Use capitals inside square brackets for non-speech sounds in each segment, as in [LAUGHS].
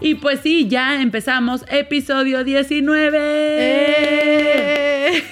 Y pues sí, ya empezamos episodio 19. ¡Eh!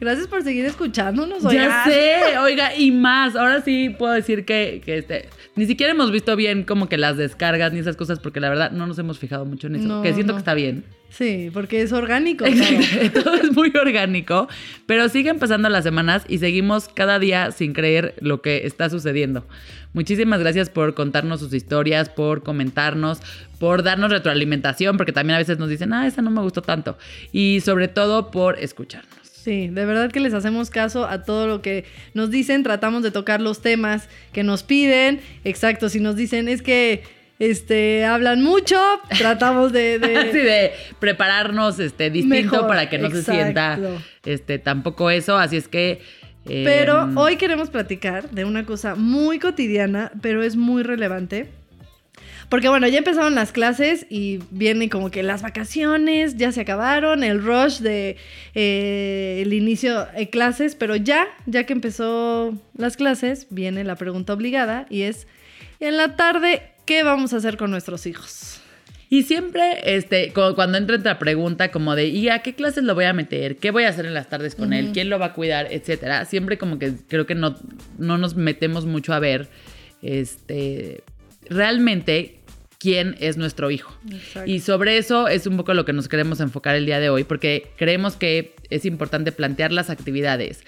Gracias por seguir escuchándonos. Ya oigan. sé, oiga, y más. Ahora sí puedo decir que, que este, ni siquiera hemos visto bien como que las descargas ni esas cosas, porque la verdad no nos hemos fijado mucho en eso. No, que siento no. que está bien. Sí, porque es orgánico. Exacto, [LAUGHS] todo es muy orgánico, pero siguen pasando las semanas y seguimos cada día sin creer lo que está sucediendo. Muchísimas gracias por contarnos sus historias, por comentarnos, por darnos retroalimentación, porque también a veces nos dicen, ah, esa no me gustó tanto. Y sobre todo por escucharnos. Sí, de verdad que les hacemos caso a todo lo que nos dicen. Tratamos de tocar los temas que nos piden. Exacto, si nos dicen es que este hablan mucho, tratamos de, [LAUGHS] de- prepararnos este, distinto Mejor, para que no se sienta este, tampoco eso. Así es que. eh, Pero hoy queremos platicar de una cosa muy cotidiana, pero es muy relevante. Porque bueno, ya empezaron las clases y vienen como que las vacaciones, ya se acabaron, el rush de eh, el inicio de clases, pero ya, ya que empezó las clases, viene la pregunta obligada y es, en la tarde, ¿qué vamos a hacer con nuestros hijos? Y siempre, este, cu- cuando entra esta pregunta como de, ¿y a qué clases lo voy a meter? ¿Qué voy a hacer en las tardes con él? ¿Quién lo va a cuidar? Etcétera. Siempre como que creo que no, no nos metemos mucho a ver, este, realmente quién es nuestro hijo. Exacto. Y sobre eso es un poco lo que nos queremos enfocar el día de hoy, porque creemos que es importante plantear las actividades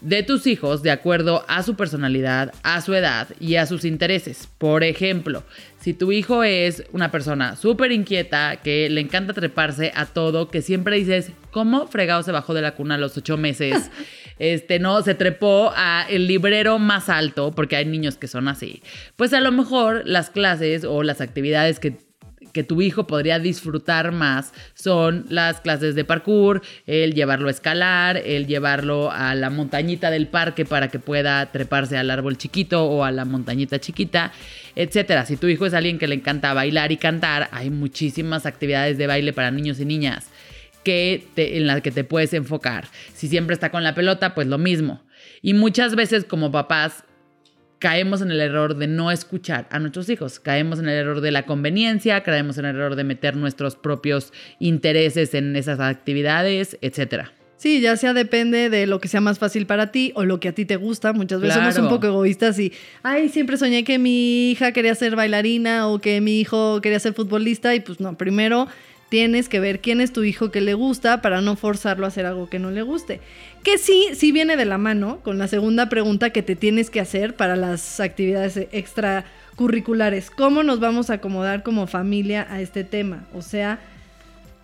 de tus hijos de acuerdo a su personalidad, a su edad y a sus intereses. Por ejemplo, si tu hijo es una persona súper inquieta, que le encanta treparse a todo, que siempre dices, ¿cómo fregado se bajó de la cuna a los ocho meses? [LAUGHS] Este, no, se trepó a el librero más alto, porque hay niños que son así. Pues a lo mejor las clases o las actividades que que tu hijo podría disfrutar más son las clases de parkour, el llevarlo a escalar, el llevarlo a la montañita del parque para que pueda treparse al árbol chiquito o a la montañita chiquita, etcétera. Si tu hijo es alguien que le encanta bailar y cantar, hay muchísimas actividades de baile para niños y niñas que en las que te puedes enfocar. Si siempre está con la pelota, pues lo mismo. Y muchas veces como papás caemos en el error de no escuchar a nuestros hijos, caemos en el error de la conveniencia, caemos en el error de meter nuestros propios intereses en esas actividades, etcétera. Sí, ya sea depende de lo que sea más fácil para ti o lo que a ti te gusta. Muchas veces somos un poco egoístas y, ay, siempre soñé que mi hija quería ser bailarina o que mi hijo quería ser futbolista y pues no, primero tienes que ver quién es tu hijo que le gusta para no forzarlo a hacer algo que no le guste. Que sí, sí viene de la mano con la segunda pregunta que te tienes que hacer para las actividades extracurriculares. ¿Cómo nos vamos a acomodar como familia a este tema? O sea,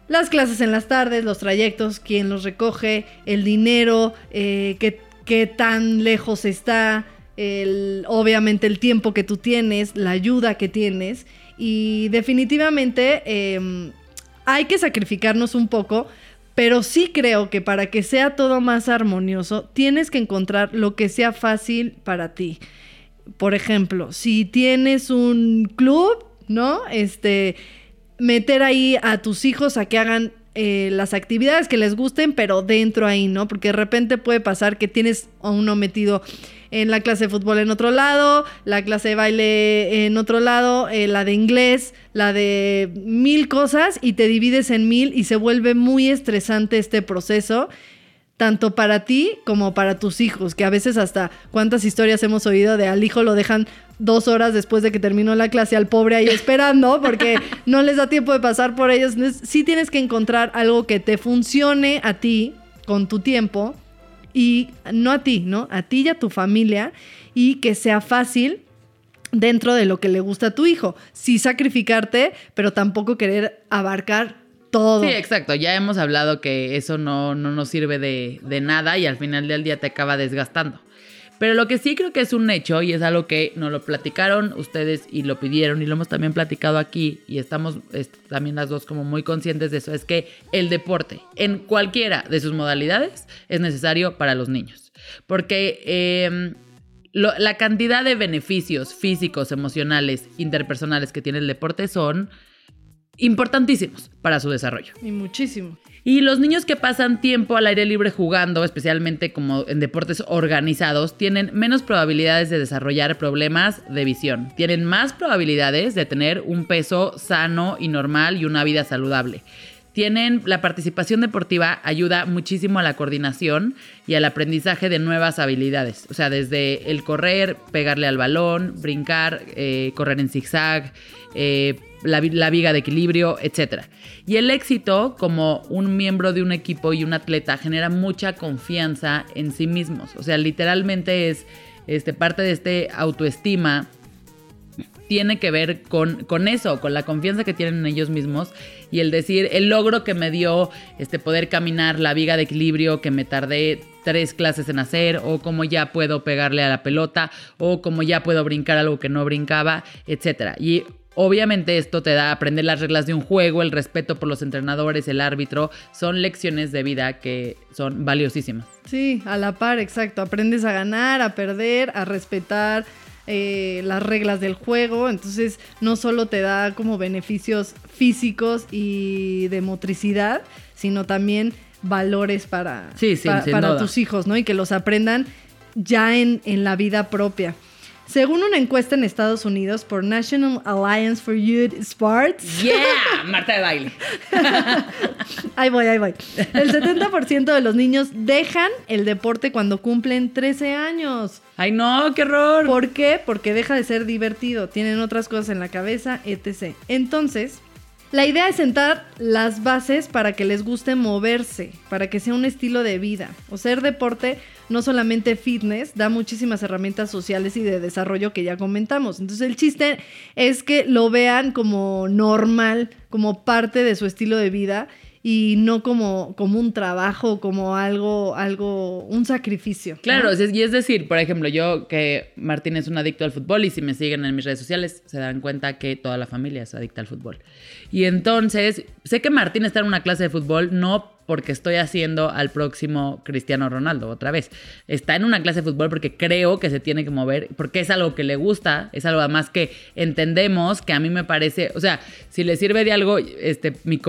las clases en las tardes, los trayectos, quién los recoge, el dinero, eh, qué, qué tan lejos está, el, obviamente el tiempo que tú tienes, la ayuda que tienes. Y definitivamente eh, hay que sacrificarnos un poco, pero sí creo que para que sea todo más armonioso, tienes que encontrar lo que sea fácil para ti. Por ejemplo, si tienes un club, ¿no? Este, meter ahí a tus hijos a que hagan eh, las actividades que les gusten, pero dentro ahí, ¿no? Porque de repente puede pasar que tienes a uno metido en la clase de fútbol en otro lado, la clase de baile en otro lado, eh, la de inglés, la de mil cosas y te divides en mil y se vuelve muy estresante este proceso tanto para ti como para tus hijos, que a veces hasta cuántas historias hemos oído de al hijo lo dejan dos horas después de que terminó la clase al pobre ahí esperando porque [LAUGHS] no les da tiempo de pasar por ellos. Sí tienes que encontrar algo que te funcione a ti con tu tiempo y no a ti, ¿no? A ti y a tu familia y que sea fácil dentro de lo que le gusta a tu hijo. Sí sacrificarte, pero tampoco querer abarcar todo. Sí, exacto. Ya hemos hablado que eso no, no nos sirve de, de nada y al final del día te acaba desgastando. Pero lo que sí creo que es un hecho y es algo que nos lo platicaron ustedes y lo pidieron y lo hemos también platicado aquí y estamos es, también las dos como muy conscientes de eso, es que el deporte en cualquiera de sus modalidades es necesario para los niños. Porque lo- la cantidad de beneficios físicos, emocionales, interpersonales que tiene el deporte son importantísimos para su desarrollo. Y muchísimo. Y los niños que pasan tiempo al aire libre jugando, especialmente como en deportes organizados, tienen menos probabilidades de desarrollar problemas de visión. Tienen más probabilidades de tener un peso sano y normal y una vida saludable. Tienen la participación deportiva ayuda muchísimo a la coordinación y al aprendizaje de nuevas habilidades. O sea, desde el correr, pegarle al balón, brincar, eh, correr en zigzag, eh, la, vi- la viga de equilibrio, etc. Y el éxito como un miembro de un equipo y un atleta genera mucha confianza en sí mismos. O sea, literalmente es este, parte de este autoestima tiene que ver con, con eso, con la confianza que tienen en ellos mismos y el decir, el logro que me dio este poder caminar la viga de equilibrio que me tardé tres clases en hacer, o cómo ya puedo pegarle a la pelota, o cómo ya puedo brincar algo que no brincaba, etcétera. Y obviamente esto te da a aprender las reglas de un juego, el respeto por los entrenadores, el árbitro, son lecciones de vida que son valiosísimas. Sí, a la par, exacto. Aprendes a ganar, a perder, a respetar eh, las reglas del juego. Entonces, no solo te da como beneficios físicos y de motricidad, sino también valores para, Sí, sí, pa- sin para duda. tus hijos, ¿no? Y que los aprendan ya en, en la vida propia. Según una encuesta en Estados Unidos por National Alliance for Youth Sports, ¡Yeah! Marta de baile. [LAUGHS] Ahí voy, ahí voy. El 70% de los niños dejan el deporte cuando cumplen 13 años. ¡Ay no! ¡Qué horror! ¿Por qué? Porque deja de ser divertido, tienen otras cosas en la cabeza, etc. Entonces, la idea es sentar las bases para que les guste moverse, para que sea un estilo de vida. O ser deporte, no solamente fitness, da muchísimas herramientas sociales y de desarrollo que ya comentamos. Entonces, el chiste es que lo vean como normal, como parte de su estilo de vida y no como, como un trabajo, como algo, algo, un sacrificio. Claro, es- y es decir, por ejemplo, yo que Martín es un adicto al fútbol y si me siguen en mis redes sociales se dan cuenta que toda la familia es adicta al fútbol. Y entonces, sé que Martín está en una clase de fútbol no porque estoy haciendo al próximo Cristiano Ronaldo otra vez. Está en una clase de fútbol porque creo que se tiene que mover, porque es algo que le gusta, es algo además que entendemos, que a mí me parece, o sea, si le sirve de algo, este, mi...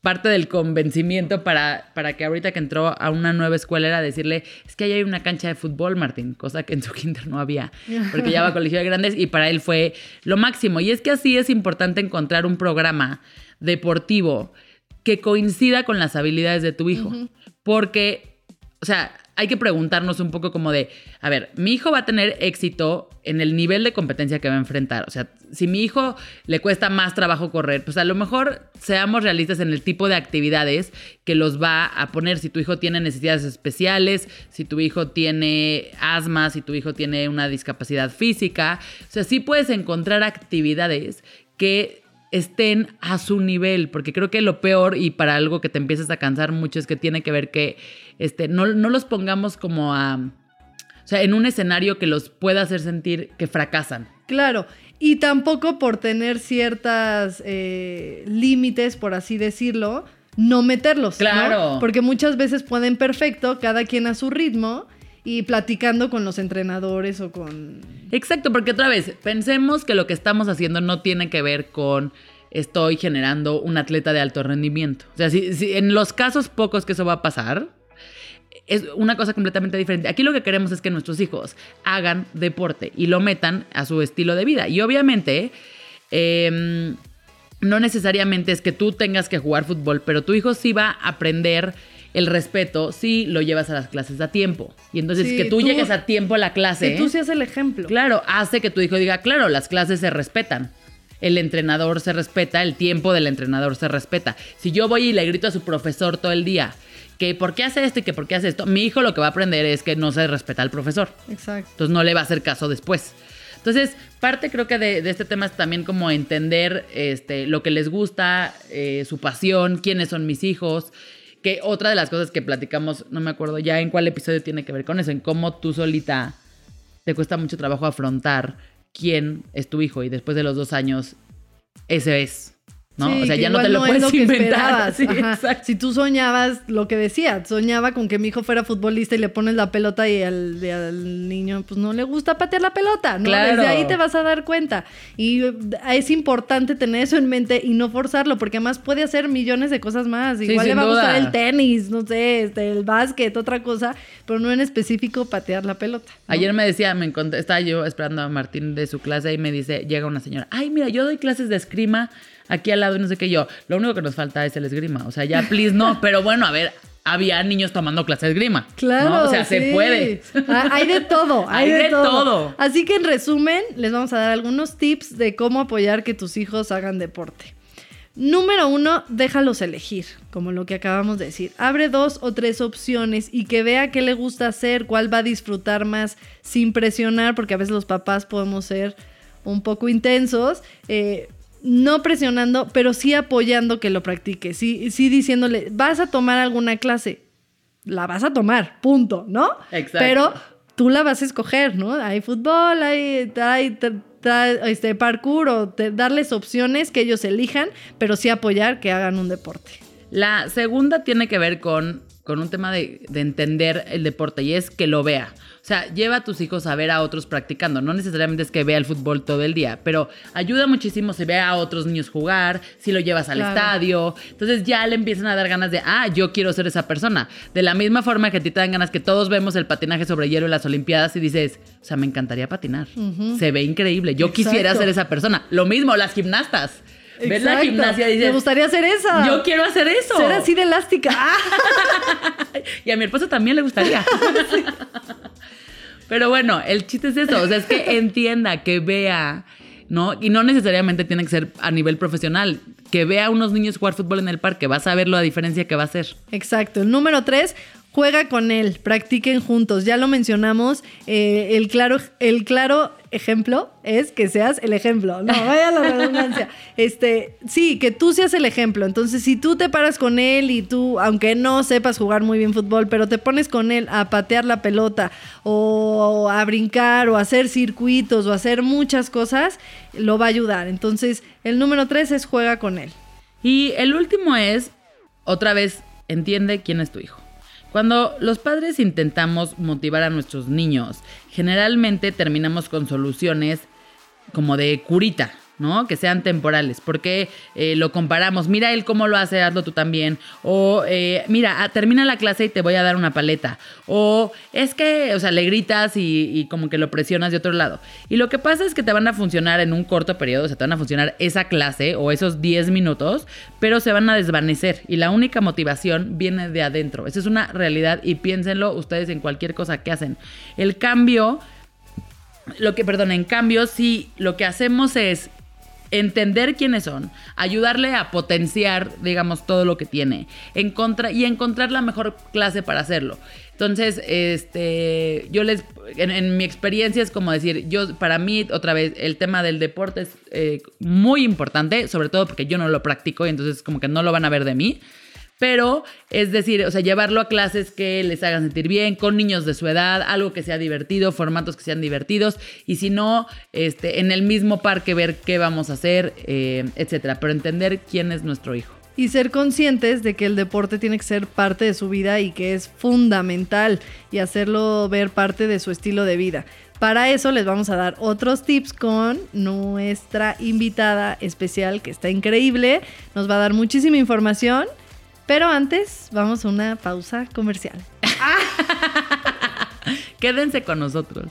parte del convencimiento para, para que ahorita que entró a una nueva escuela era decirle, es que ahí hay una cancha de fútbol, Martín, cosa que en su [LAUGHS] kinder no había, porque ya va a colegio de grandes y para él fue lo máximo. Y es que así es importante encontrar un programa deportivo que coincida con las habilidades de tu hijo, porque, o sea, hay que preguntarnos un poco como de, a ver, mi hijo va a tener éxito en el nivel de competencia que va a enfrentar. O sea, si mi hijo le cuesta más trabajo correr, pues a lo mejor seamos realistas en el tipo de actividades que los va a poner. Si tu hijo tiene necesidades especiales, si tu hijo tiene asma, si tu hijo tiene una discapacidad física. O sea, sí puedes encontrar actividades que estén a su nivel, porque creo que lo peor y para algo que te empiezas a cansar mucho es que tiene que ver que este, no, no los pongamos como a, o sea, en un escenario que los pueda hacer sentir que fracasan. Claro, y tampoco por tener ciertas eh, límites, por así decirlo, no meterlos. ¿no? Claro. Porque muchas veces pueden perfecto, cada quien a su ritmo y platicando con los entrenadores o con... Exacto, porque otra vez, pensemos que lo que estamos haciendo no tiene que ver con estoy generando un atleta de alto rendimiento. O sea, si, en los casos pocos que eso va a pasar, es una cosa completamente diferente. Aquí lo que queremos es que nuestros hijos hagan deporte y lo metan a su estilo de vida. Y obviamente, eh, no necesariamente es que tú tengas que jugar fútbol, pero tu hijo sí va a aprender el respeto si lo llevas a las clases a tiempo. Y entonces Sí, que tú, tú- llegues a tiempo a la clase. Que tú seas el ejemplo. Claro, hace que tu hijo diga, claro, las clases se respetan. El entrenador se respeta, el tiempo del entrenador se respeta. Si yo voy y le grito a su profesor todo el día que por qué hace esto y que por qué hace esto, mi hijo lo que va a aprender es que no se respeta al profesor. Exacto. Entonces no le va a hacer caso después. Entonces, parte creo que de, de este tema es también como entender este, lo que les gusta, eh, su pasión, quiénes son mis hijos. Que otra de las cosas que platicamos, no me acuerdo ya en cuál episodio tiene que ver con eso, en cómo tú solita te cuesta mucho trabajo afrontar quién es tu hijo y después de los dos años, ese es. ¿No? Sí, o sea, ya no te lo es puedes lo inventar. Sí. Si tú soñabas lo que decía, soñaba con que mi hijo fuera futbolista y le pones la pelota y al, y al niño pues no le gusta patear la pelota, ¿no? Claro. Desde ahí te vas a dar cuenta. Y eh, es importante tener eso en mente y no forzarlo, porque además puede hacer millones de cosas más. Sí, Igual le va a gustar el tenis, no sé, este, el básquet, otra cosa, pero no en específico patear la pelota. ¿no? Ayer me decía, me encont- estaba yo esperando a Martín de su clase y me dice, llega una señora, ay, mira, yo doy clases de esgrima aquí al lado y no sé qué yo. Lo único que nos falta es el esgrima. O sea, ya, please, no. Pero bueno, a ver, había niños tomando clases de esgrima. Claro. ¿no? O sea, se puede. Ah, Hay de todo, [LAUGHS] hay, Hay de, de todo. todo. Así que en resumen, les vamos a dar algunos tips de cómo apoyar que tus hijos hagan deporte. Número uno, déjalos elegir, como lo que acabamos de decir. Abre dos o tres opciones y que vea qué le gusta hacer, cuál va a disfrutar más sin presionar, porque a veces los papás podemos ser un poco intensos. eh, no presionando, pero sí apoyando que lo practique. Sí, sí diciéndole, vas a tomar alguna clase, la vas a tomar, punto, ¿no? Exacto. Pero tú la vas a escoger, ¿no? Hay fútbol, hay, hay este, parkour o te- darles opciones que ellos elijan, pero sí apoyar que hagan un deporte. La segunda tiene que ver con, con un tema de, de entender el deporte y es que lo vea. O sea, lleva a tus hijos a ver a otros practicando. No necesariamente es que vea el fútbol todo el día, pero ayuda muchísimo si ve a otros niños jugar, si lo llevas al Claro. estadio. Entonces ya le empiezan a dar ganas de, ah, yo quiero ser esa persona. De la misma forma que a ti te dan ganas que todos vemos el patinaje sobre hielo en las Olimpiadas y dices, o sea, me encantaría patinar. Se ve increíble. Yo quisiera ser esa persona. Lo mismo, las gimnastas. Ves la gimnasia y Me dices, gustaría hacer esa. yo quiero hacer eso. ser así de elástica. ¡Ah! [LAUGHS] Y a mi esposo también le gustaría. [LAUGHS] [LAUGHS] Pero bueno, el chiste es eso. O sea, es que entienda, que vea, ¿no? Y no necesariamente tiene que ser a nivel profesional. Que vea a unos niños jugar fútbol en el parque. Vas a ver la diferencia que va a hacer. Exacto. El número tres, juega con él, practiquen juntos. Ya lo mencionamos. eh, el, claro, el claro ejemplo es que seas el ejemplo. No, [LAUGHS] vaya la redundancia. Este, sí, que tú seas el ejemplo. Entonces, si tú te paras con él y tú, aunque no sepas jugar muy bien fútbol, pero te pones con él a patear la pelota o a brincar o a hacer circuitos o a hacer muchas cosas, lo va a ayudar. Entonces, el número tres es juega con él. Y el último es, otra vez, entiende quién es tu hijo. Cuando los padres intentamos motivar a nuestros niños, generalmente terminamos con soluciones como de curita, ¿no? Que sean temporales, porque eh, lo comparamos, mira él cómo lo hace, hazlo tú también, o eh, mira, ah, termina la clase y te voy a dar una paleta, o es que, o sea, le gritas y, y como que lo presionas de otro lado. Y lo que pasa es que te van a funcionar en un corto periodo, o sea, te van a funcionar esa clase o esos 10 minutos, pero se van a desvanecer y la única motivación viene de adentro. Esa es una realidad y piénsenlo ustedes en cualquier cosa que hacen. El cambio lo que, perdón, en cambio, si lo que hacemos es entender quiénes son, ayudarle a potenciar, digamos, todo lo que tiene, encontra- y encontrar la mejor clase para hacerlo. Entonces, este, yo les, en, en mi experiencia es como decir, yo, para mí, otra vez, el tema del deporte es eh, muy importante, sobre todo porque yo no lo practico y entonces como que no lo van a ver de mí. Pero es decir, o sea, llevarlo a clases que les hagan sentir bien, con niños de su edad, algo que sea divertido, formatos que sean divertidos, y si no, este, en el mismo parque ver qué vamos a hacer, eh, etcétera. Pero entender quién es nuestro hijo. y ser conscientes de que el deporte tiene que ser parte de su vida y que es fundamental y hacerlo ver parte de su estilo de vida. Para eso les vamos a dar otros tips con nuestra invitada especial que está increíble. Nos va a dar muchísima información, pero antes vamos a una pausa comercial. [LAUGHS] Quédense con nosotros.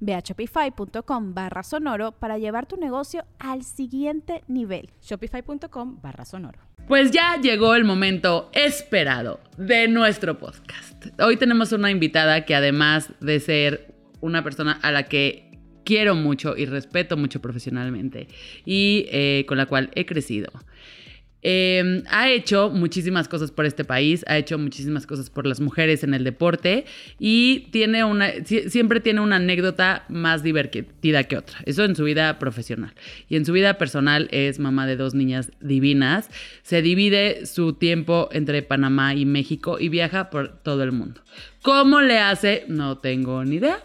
Ve a shopify.com barra sonoro para llevar tu negocio al siguiente nivel. Shopify.com barra sonoro. Pues ya llegó el momento esperado de nuestro podcast. Hoy tenemos una invitada que además de ser una persona a la que quiero mucho y respeto mucho profesionalmente y eh, con la cual he crecido. Em, ha hecho muchísimas cosas por este país, ha hecho muchísimas cosas por las mujeres en el deporte y tiene una, siempre tiene una anécdota más divertida que otra. Eso en su vida profesional. Y en su vida personal es mamá de dos niñas divinas. Se divide su tiempo entre Panamá y México y viaja por todo el mundo. ¿Cómo le hace? No tengo ni idea.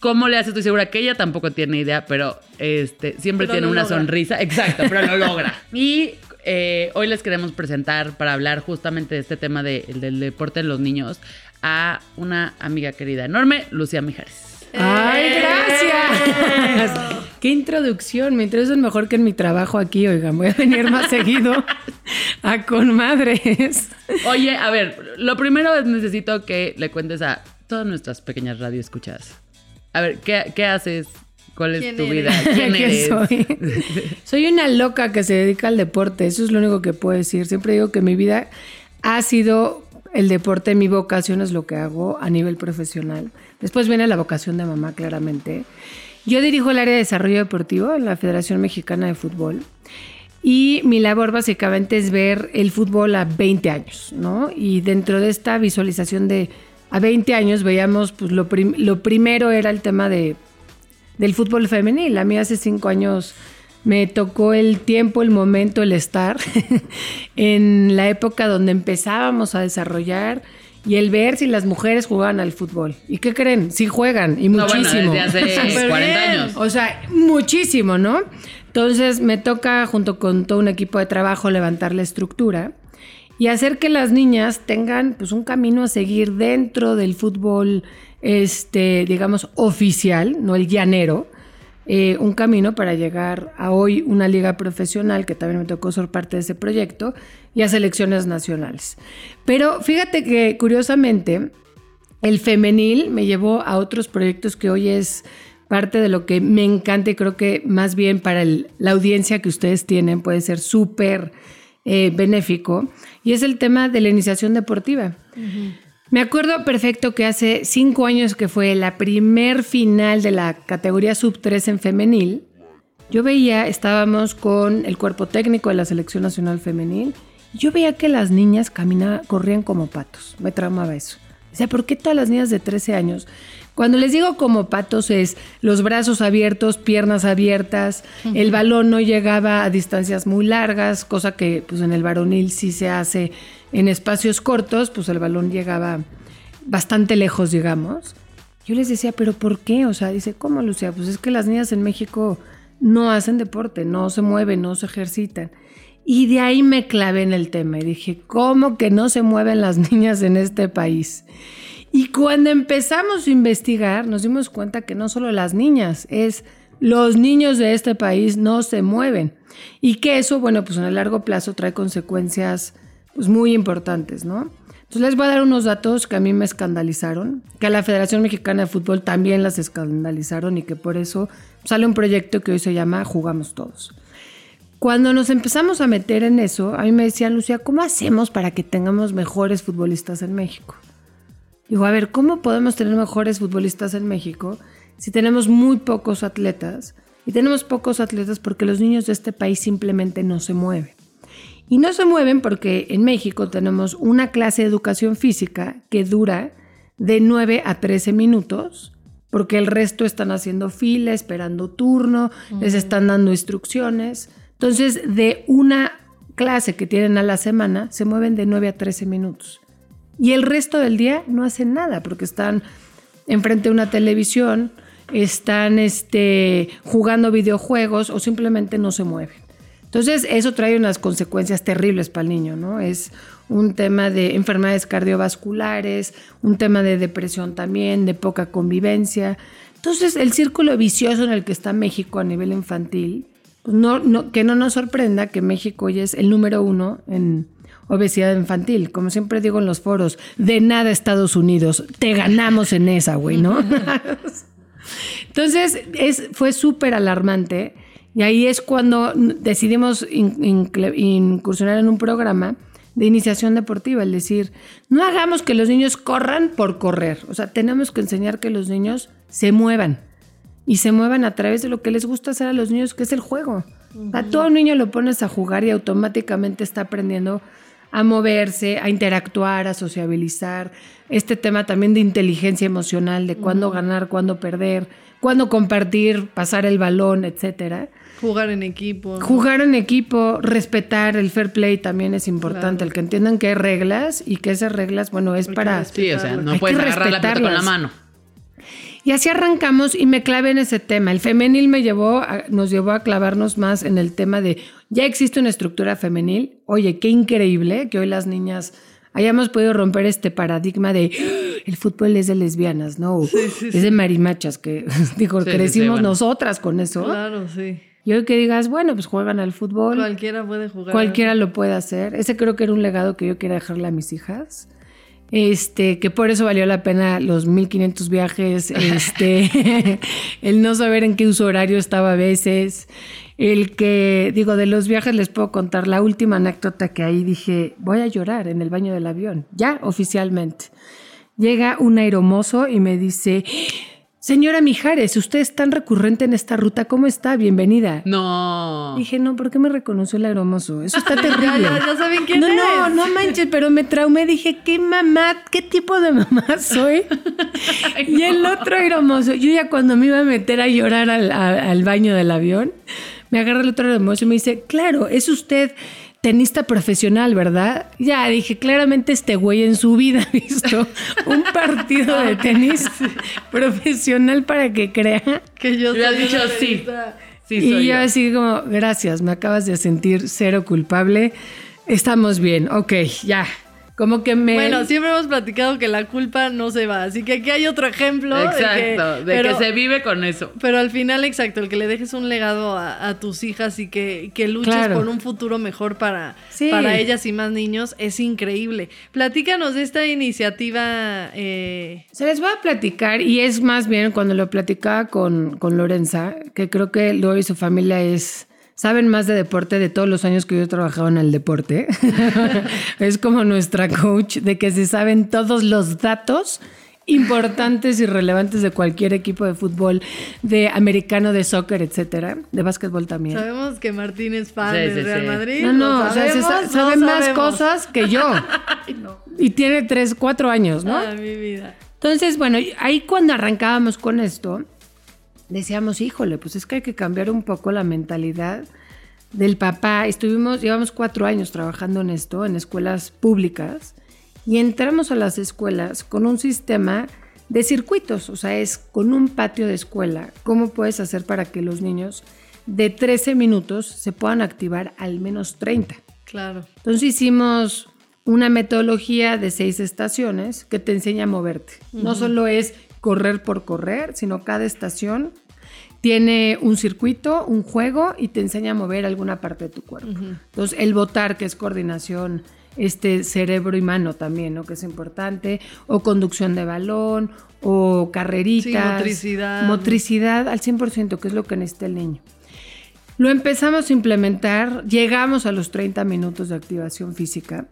¿Cómo le hace? Estoy segura que ella tampoco tiene idea, pero este, siempre tiene una sonrisa. Exacto, pero lo logra. [LAUGHS] Y eh, hoy les queremos presentar para hablar justamente de este tema del deporte de los niños a una amiga querida enorme, Lucía Mijares. ¡Ay, ¡Eh! gracias! ¡Qué introducción! Me interesan mejor que en mi trabajo aquí, oigan. Voy a venir más seguido a Con Madres. Oye, a ver, lo primero es necesito que le cuentes a todas nuestras pequeñas radioescuchadas. A ver, ¿qué, qué haces ¿Cuál es tu vida? [LAUGHS] ¿Quién eres? Soy? [LAUGHS] soy una loca que se dedica al deporte, eso es lo único que puedo decir. Siempre digo que mi vida ha sido el deporte, mi vocación es lo que hago a nivel profesional. Después viene la vocación de mamá, claramente. Yo dirijo el área de desarrollo deportivo en la Federación Mexicana de Fútbol. Y mi labor básicamente es ver el fútbol a 20 años, ¿no? Y dentro de esta visualización de a 20 años veíamos, pues lo, lo primero era el tema de del fútbol femenil. A mí hace cinco años me tocó el tiempo, el momento, el estar [LAUGHS] en la época donde empezábamos a desarrollar y el ver si las mujeres jugaban al fútbol. ¿Y qué creen? Sí juegan y muchísimo. desde hace [LAUGHS] 40 años. O sea, muchísimo, ¿no? Entonces me toca junto con todo un equipo de trabajo levantar la estructura y hacer que las niñas tengan pues un camino a seguir dentro del fútbol este, digamos, oficial, no el llanero, eh, un camino para llegar a hoy una liga profesional, que también me tocó ser parte de ese proyecto, y a selecciones nacionales. Pero fíjate que curiosamente el femenil me llevó a otros proyectos que hoy es parte de lo que me encanta y creo que más bien para la audiencia que ustedes tienen puede ser súper eh, benéfico, y es el tema de la iniciación deportiva. Me acuerdo perfecto que hace cinco años que fue la primer final de la categoría sub 3 en femenil, yo veía, estábamos con el cuerpo técnico de la Selección Nacional Femenil, yo veía que las niñas caminaban, corrían como patos, me traumaba eso. O sea, ¿por qué todas las niñas de 13 años? Cuando les digo como patos es los brazos abiertos, piernas abiertas, el balón no llegaba a distancias muy largas, cosa que pues en el varonil sí se hace en espacios cortos, pues el balón llegaba bastante lejos, digamos. Yo les decía, ¿pero por qué? O sea, dice, ¿cómo, Lucía? Pues es que las niñas en México no hacen deporte, no se mueven, no se ejercitan. Y de ahí me clavé en el tema y dije, ¿cómo que no se mueven las [LAUGHS] niñas en este país? Y cuando empezamos a investigar, nos dimos cuenta que no solo las niñas, es los niños de este país no se mueven. Y que eso, bueno, pues en el largo plazo trae consecuencias pues, muy importantes, ¿no? Entonces les voy a dar unos datos que a mí me escandalizaron, que a la Federación Mexicana de Fútbol también las escandalizaron y que por eso sale un proyecto que hoy se llama Jugamos Todos. Cuando nos empezamos a meter en eso, a mí me decía Lucía, ¿cómo hacemos para que tengamos mejores futbolistas en México? Digo, a ver, ¿cómo podemos tener mejores futbolistas en México si tenemos muy pocos atletas? Y tenemos pocos atletas porque los niños de este país simplemente no se mueven. Y no se mueven porque en México tenemos una clase de educación física que dura de 9 a 13 minutos, porque el resto están haciendo fila, esperando turno, les están dando instrucciones. Entonces, de una clase que tienen a la semana, se mueven de 9 a 13 minutos. Y el resto del día no hacen nada, porque están enfrente de una televisión, están este, jugando videojuegos o simplemente no se mueven. Entonces, eso trae unas consecuencias terribles para el niño, ¿no? Es un tema de enfermedades cardiovasculares, un tema de depresión también, de poca convivencia. Entonces, el círculo vicioso en el que está México a nivel infantil, pues no, no, que no nos sorprenda que México hoy es el número uno en obesidad infantil. Como siempre digo en los foros, de nada Estados Unidos, te ganamos en esa, güey, ¿no? [LAUGHS] Entonces, es, fue súper alarmante. Y ahí es cuando decidimos incursionar en un programa de iniciación deportiva, es decir, no hagamos que los niños corran por correr, o sea, tenemos que enseñar que los niños se muevan. Y se muevan a través de lo que les gusta hacer a los niños, que es el juego. A todo niño lo pones a jugar y automáticamente está aprendiendo a moverse, a interactuar, a sociabilizar. Este tema también de inteligencia emocional, de cuándo ganar, cuándo perder, cuándo compartir, pasar el balón, etcétera. Jugar en equipo. Jugar en equipo, respetar el fair play también es importante, el que entiendan que hay reglas y que esas reglas, bueno, es para... Sí, o sea, no puedes agarrar la pelota con la mano. Y así arrancamos y me clavé en ese tema. El femenil me llevó, nos llevó a clavarnos más en el tema de, ya existe una estructura femenil. Oye, qué increíble que hoy las niñas hayamos podido romper este paradigma de ¡Ah! el fútbol es de lesbianas, ¿no? es de marimachas, que [LAUGHS] digo, crecimos nosotras con eso. Claro, sí. Y hoy que digas, bueno, pues juegan al fútbol. Cualquiera puede jugar. Cualquiera lo puede hacer. Ese creo que era un legado que yo quería dejarle a mis hijas. Este, que por eso valió la pena los 1500 viajes, [LAUGHS] este, [LAUGHS] el no saber en qué uso horario estaba a veces, el que, digo, de los viajes les puedo contar la última anécdota que ahí dije, voy a llorar en el baño del avión, ya oficialmente. Llega un aeromozo y me dice, Señora Mijares, usted es tan recurrente en esta ruta, ¿cómo está? Bienvenida. No. Dije, no, ¿por qué me reconoció el aeromozo? Eso está [LAUGHS] terrible. ya, ya, saben quién no. No, no manches, pero me traumé. Dije, ¿qué mamá? ¿Qué tipo de mamá soy? [LAUGHS] y el otro aeromozo, yo ya cuando me iba a meter a llorar al, al baño del avión, me agarra el otro aeromozo y me dice, claro, es usted tenista profesional, ¿verdad? Ya dije, claramente este güey en su vida ha visto un partido de tenis [LAUGHS] profesional para que crea que yo soy dicho sí. sí y yo, así como, gracias, me acabas de sentir cero culpable. Estamos bien, ok, ya, como que me... Bueno, siempre hemos platicado que la culpa no se va, así que aquí hay otro ejemplo. Exacto, de que, se vive con eso. Pero al final, exacto, el que le dejes un legado a, tus hijas y que, que luches por un futuro mejor para, para ellas y más niños es increíble. Platícanos de esta iniciativa. Eh, se les va a platicar y es más bien cuando lo platicaba con, con Lorenza, que creo que luego y su familia es saben más de deporte de todos los años que yo he trabajado en el deporte. [LAUGHS] es como nuestra coach de que se saben todos los datos importantes y relevantes de cualquier equipo de fútbol, de americano, de soccer, etcétera, de básquetbol también. Sabemos que Martín es fan del Real Madrid. No, no, o sea, saben más cosas que yo. [LAUGHS] Y tiene tres, cuatro años, ¿no? Ah, mi vida. Entonces, bueno, ahí cuando arrancábamos con esto, decíamos, híjole, pues es que hay que cambiar un poco la mentalidad del papá. Estuvimos, llevamos cuatro años trabajando en esto, en escuelas públicas, y entramos a las escuelas con un sistema de circuitos, o sea, es con un patio de escuela. ¿Cómo puedes hacer para que los niños de 13 minutos se puedan activar al menos 30? Claro. Entonces hicimos una metodología de seis estaciones que te enseña a moverte. No solo es correr por correr, sino cada estación tiene un circuito, un juego y te enseña a mover alguna parte de tu cuerpo. Entonces, el votar, que es coordinación este cerebro y mano también, ¿no? Que es importante, o conducción de balón, o carreritas. motricidad. Motricidad al 100%, que es lo que necesita el niño. Lo empezamos a implementar, llegamos a los 30 minutos de activación física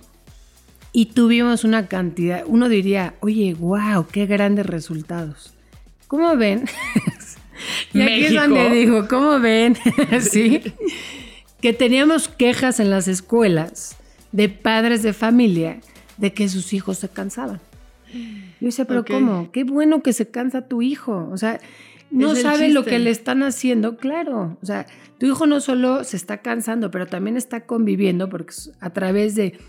y tuvimos una cantidad, uno diría, oye, wow, qué grandes resultados. ¿Cómo ven? [LAUGHS] y aquí es donde digo, ¿cómo ven? [LAUGHS] sí. que teníamos quejas en las escuelas de padres de familia de que sus hijos se cansaban. Yo decía, pero. ¿cómo? Qué bueno que se cansa tu hijo. O sea, no sabe lo que le están haciendo, claro. O sea, tu hijo no solo se está cansando, pero también está conviviendo porque a través de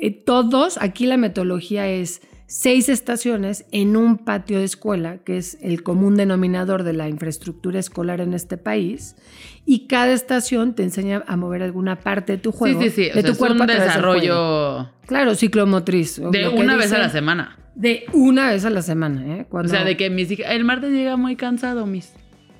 eh, todos, aquí la metodología es seis estaciones en un patio de escuela, que es el común denominador de la infraestructura escolar en este país, y cada estación te enseña a mover alguna parte de tu juego, sí, sí, sí. O de sea, tu es cuerpo un del juego. desarrollo Claro, ciclomotriz. de una vez a la semana. De una vez a la semana, ¿eh? Cuando, O sea, de que mis hijas, el martes llega muy cansado, mis.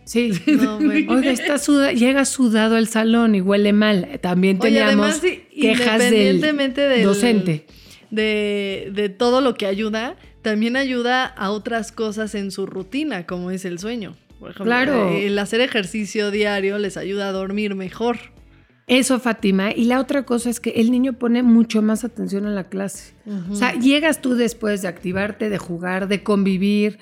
Sí. [LAUGHS] No, bueno. Oiga, está suda, llega sudado al salón y huele mal. También Oye, teníamos además, sí, quejas independientemente del docente. De, de todo lo que ayuda, también ayuda a otras cosas en su rutina, como es el sueño. Por ejemplo, Claro. el hacer ejercicio diario les ayuda a dormir mejor. Eso, Fátima. Y la otra cosa es que el niño pone mucho más atención en la clase. O sea, llegas tú después de activarte, de jugar, de convivir.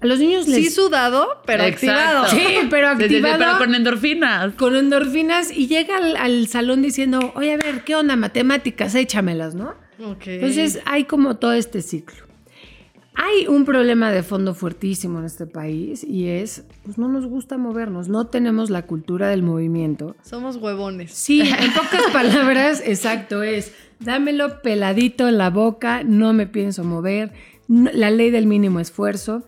A los niños les... Sí sudado, pero Exacto. activado. Sí, pero Sí, sí, sí, activado. pero con endorfinas. con endorfinas y llega al, al salón diciendo, oye, a ver, ¿qué onda? Matemáticas, échamelas, ¿no? Ok. Entonces hay como todo este ciclo. Hay un problema de fondo fuertísimo en este país y es, pues no nos gusta movernos, no tenemos la cultura del movimiento. somos huevones. Sí, en [LAUGHS] pocas palabras, exacto, es, dámelo peladito en la boca, no me pienso mover, no- la ley del mínimo esfuerzo.